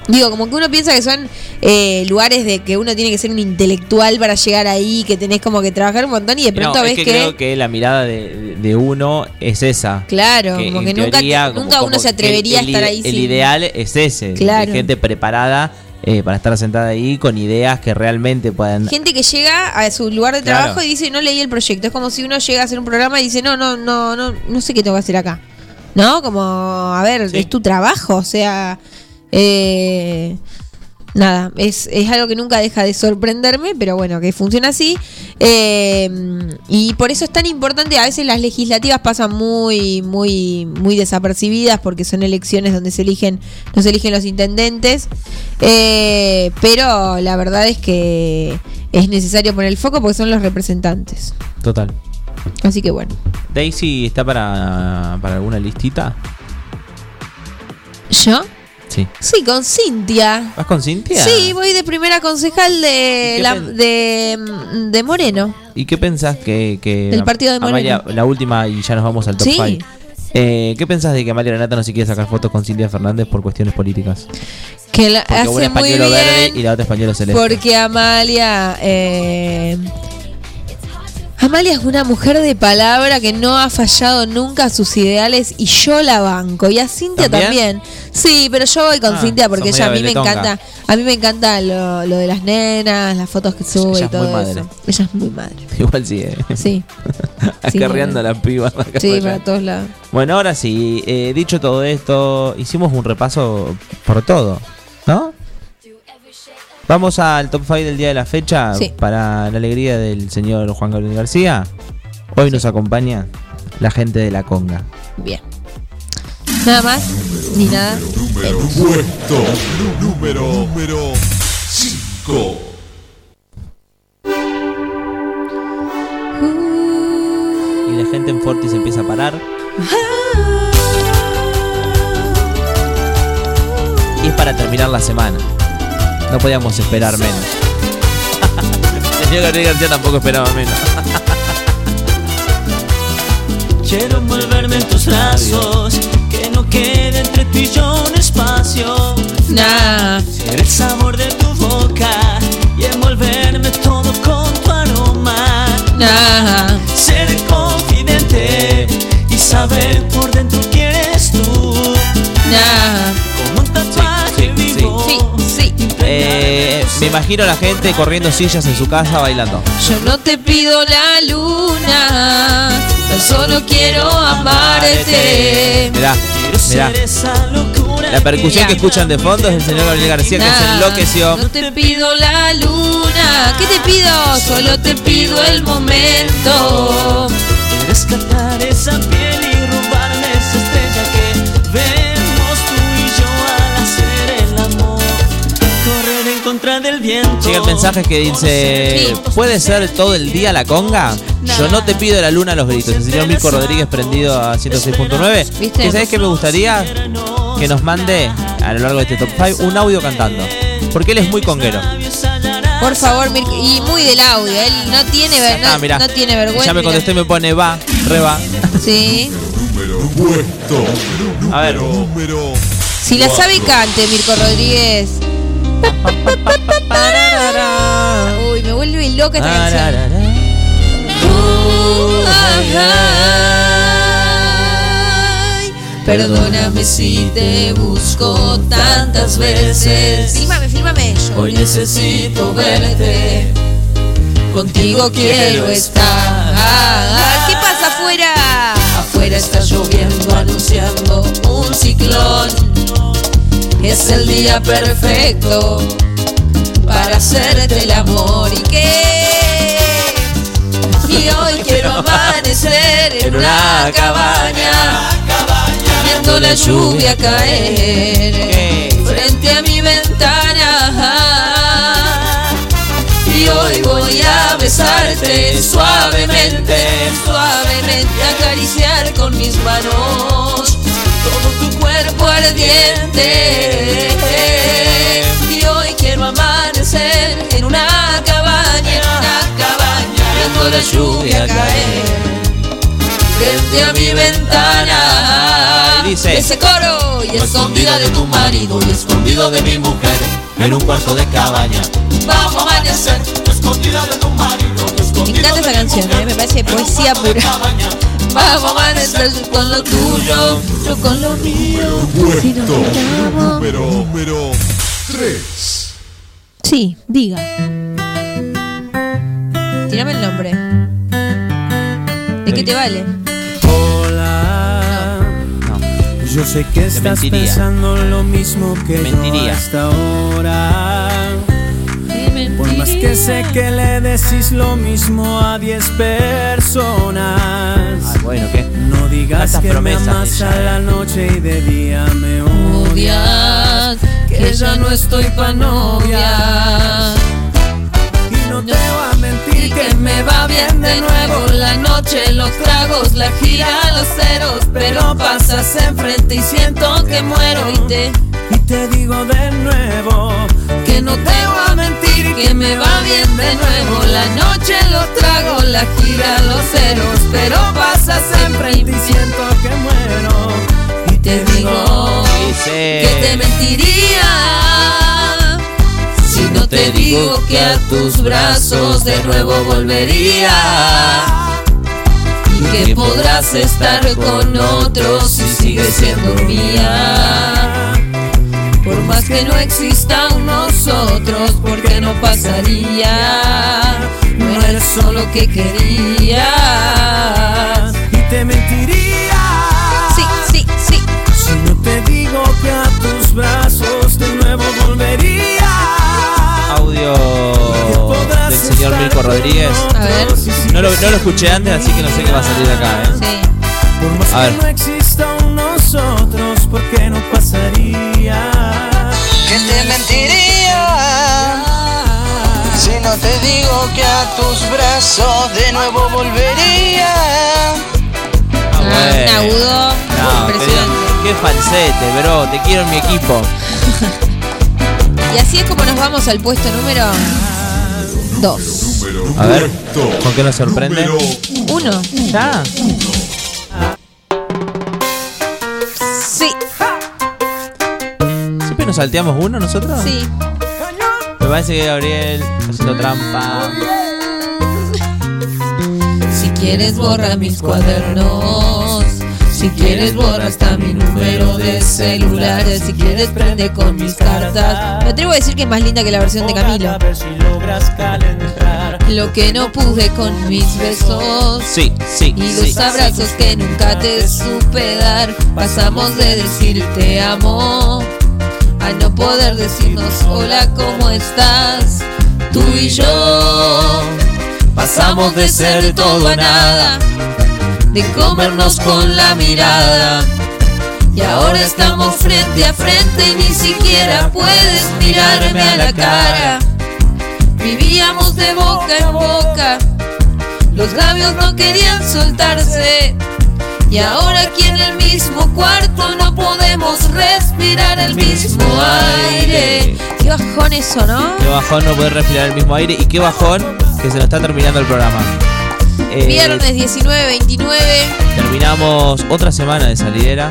Digo, como que uno piensa que son eh, lugares de que uno tiene que ser un intelectual para llegar ahí, que tenés como que trabajar un montón y de pronto no, ves es que, que, creo que la mirada de, de uno es esa. Claro, como que nunca- teoría, nunca uno se atrevería a el, estar ahí El sin- ideal es ese. de Claro. gente preparada eh, para estar sentada ahí con ideas que realmente puedan. gente que llega a su lugar de Claro. trabajo y dice no leí el proyecto. Es como si uno llega a hacer un programa y dice no, no, no, no, no sé qué tengo que hacer acá. ¿No? Como, a ver, es tu trabajo, o sea, eh, nada, es, es algo que nunca deja de sorprenderme, pero bueno, que funciona así. Eh, y por eso es tan importante, a veces las legislativas pasan muy, muy, muy desapercibidas porque son elecciones donde se eligen, no se eligen los intendentes. Eh, pero la verdad es que es necesario poner el foco porque son los representantes. Total. Así que bueno. Daisy está para, para alguna listita. ¿Yo? Sí. Sí, con Cintia. ¿Vas con Cintia? Sí, voy de primera concejal de, ¿Y qué la- de, de Moreno. ¿Y qué pensás que, que Del partido de Amalia, Moreno. la última y ya nos vamos al top Sí. 5? ¿Qué pensás de que Amalia Renata no se quiere sacar fotos con Cintia Fernández por cuestiones políticas? Que la Porque una hace es muy bien. verde y la otra es pañuelo celeste. Porque Amalia. eh, Amalia es una mujer de palabra que no ha fallado nunca a sus ideales y yo la banco. Y a Cintia ¿También? también. Sí, pero yo voy con Ah, Cintia porque ella a mí me encanta. A mí me encanta lo, lo de las nenas, las fotos que sube Ella y es todo muy madre. eso. Ella es muy madre. Igual sí, eh. Sí. Sí, Acarreando a la piba. Sí, para todos lados. Bueno, ahora sí, eh, dicho todo esto, hicimos un repaso por todo, ¿no? Vamos al top 5 del día de la fecha para la alegría del señor Juan Gabriel García. Hoy nos acompaña la gente de la conga. Bien. Nada más ni nada. Número, puesto número, número 5. Y la gente en Fortis empieza a parar. Y es para terminar la semana. No podíamos esperar menos. El señor Gabriel García tampoco esperaba menos. Quiero envolverme en tus brazos, que no quede entre tú y yo un espacio. Nah. Ser el sabor de tu boca y envolverme todo con tu aroma. Nah. Ser el confidente y saber por dentro quién eres tú. Nah. Eh, me imagino a la gente corriendo sillas en su casa bailando. Yo no te pido la luna, tan solo quiero amarte. Mirá, mirá. Esa locura La percusión que escuchan de fondo es el señor Gabriel García que se enloqueció. No te pido la luna, ¿qué te pido? Solo te pido el momento. Rescatar esa piel y robarme del viento. Llega el mensaje que dice: ¿Puede ser todo el día la conga? Yo no te pido la luna a los gritos. El señor Mirko Rodríguez prendido a 106.9. ¿Viste? ¿Que ¿Sabes qué me gustaría? Que nos mande a lo largo de este top 5 un audio cantando. Porque él es muy conguero. Por favor, y muy del audio, él no tiene, ver- no, Ah, mirá. no tiene vergüenza. Ya me contestó y me pone va, re va. Sí. Puesto. A ver. Número. Si la sabe, cante, Mirko Rodríguez. Uy, me vuelve loca esta canción. Uh, ay, Perdóname si te busco tantas veces. Fílmame. Yo Hoy necesito verte. contigo quiero estar. ¿Qué pasa afuera? Afuera está lloviendo anunciando un ciclón. Es el día perfecto para hacerte el amor. ¿Y qué? Y hoy quiero amanecer en una cabaña, viendo la lluvia caer frente a mi ventana. Y hoy voy a besarte suavemente, suavemente, acariciar con mis manos Y hoy quiero amanecer en una cabaña, en una cabaña, viendo la lluvia caer frente a mi ventana. Y dice- ese coro y Escondida de tu marido y escondido de mi mujer en un cuarto de cabaña. Vamos a amanecer. Escondida de tu marido Me encanta esa canción, ¿eh? me parece poesía pura. Vamos a amanecer tú con lo tuyo, yo con lo mío. Si nos. Número. Número. 3. Sí, diga. Tirame el nombre. ¿De qué te vale? Hola. Yo sé que estás mentiría. pensando lo mismo que Mentiría. yo hasta ahora. Que sé que le decís lo mismo a 10 personas. Ah, bueno, ¿qué? No digas que me amas a la noche y de día me odias. Que ya no estoy pa' novia. Y no te voy a mentir que me va bien de nuevo la noche, los tragos, la gira, los ceros, pero pasas enfrente y siento que muero y te Y te digo de nuevo que no te voy a mentir que me va bien de nuevo. La noche, los tragos, la gira, los ceros, pero pasas enfrente y siento que muero. Y te digo que te mentiría si no te digo que a tus brazos de nuevo volvería. Y que podrás estar con otros si sigues siendo mía. Por más que no exista un nosotros, porque no pasaría. No eres solo que querías. y te mentiría. Sí, sí, sí. Si no te digo que a tus brazos de nuevo volvería. Audio del señor Mirko Rodríguez. A ver. No lo, no lo escuché antes, así que no sé qué va a salir de acá, ¿eh? Por más A que ver. no exista un nosotros, ¿por qué no pasaría? Que te mentiría si no te digo que a tus brazos de nuevo volvería Ah, un agudo No, impresionante. qué falsete, bro. Te quiero en mi equipo. Y así es como nos vamos al puesto número 2. A ver, ¿con qué nos sorprende? Uno. Ya. ¿Siempre nos salteamos uno nosotros? sí. Me parece que Gabriel haciendo trampa. Si quieres borra mis cuadernos. Si quieres borra hasta mi número de celular. Si quieres prende con mis cartas. Me atrevo a decir que es más linda que la versión de Camilo. Lo que no pude con mis besos. Sí, sí, Y sí. los abrazos que nunca te supe dar. Pasamos de decir te amo a no poder decirnos hola, ¿cómo estás? Tú y yo pasamos de ser todo a nada, de comernos con la mirada. Y ahora estamos frente a frente y ni siquiera puedes mirarme a la cara. Vivíamos de boca en boca, los labios no querían soltarse. Y ahora aquí en el mismo cuarto no podemos respirar el mismo aire. Qué bajón eso, ¿no? Qué bajón no poder respirar el mismo aire y qué bajón que se nos está terminando el programa. Eh, Viernes 19, 29. Terminamos otra semana de salidera.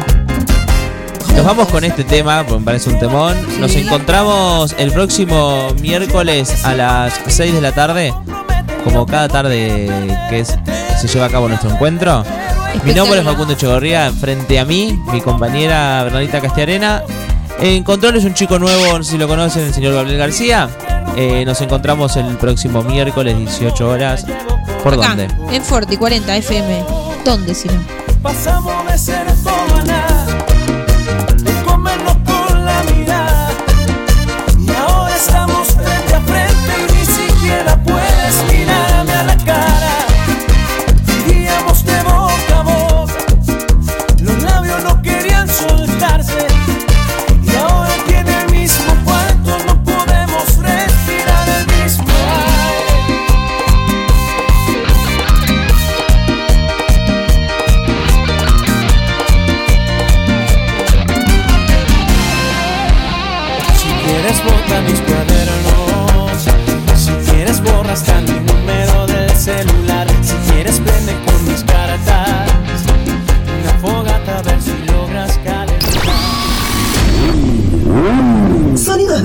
Nos vamos con este tema, porque me parece un temón. Nos encontramos el próximo miércoles a las 6 de la tarde, como cada tarde que es- se lleva a cabo nuestro encuentro. Mi nombre es Facundo Echegorría, frente a mí, mi compañera Bernadita Castiarena. En control es un chico nuevo, no sé si lo conocen, el señor Gabriel García. Eh, nos encontramos el próximo miércoles, 18 horas. ¿Por Acá, dónde? en Forti 40 FM. ¿Dónde si no?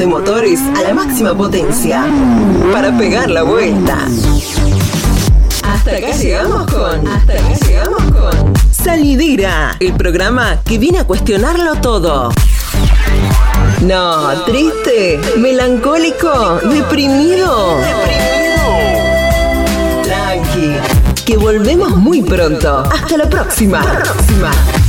De motores a la máxima potencia para pegar la vuelta. Hasta acá llegamos con. Hasta acá llegamos con. Salidera, el programa que viene a cuestionarlo todo. No, triste, melancólico, deprimido. Tranqui, que volvemos muy pronto. Hasta la próxima. próxima.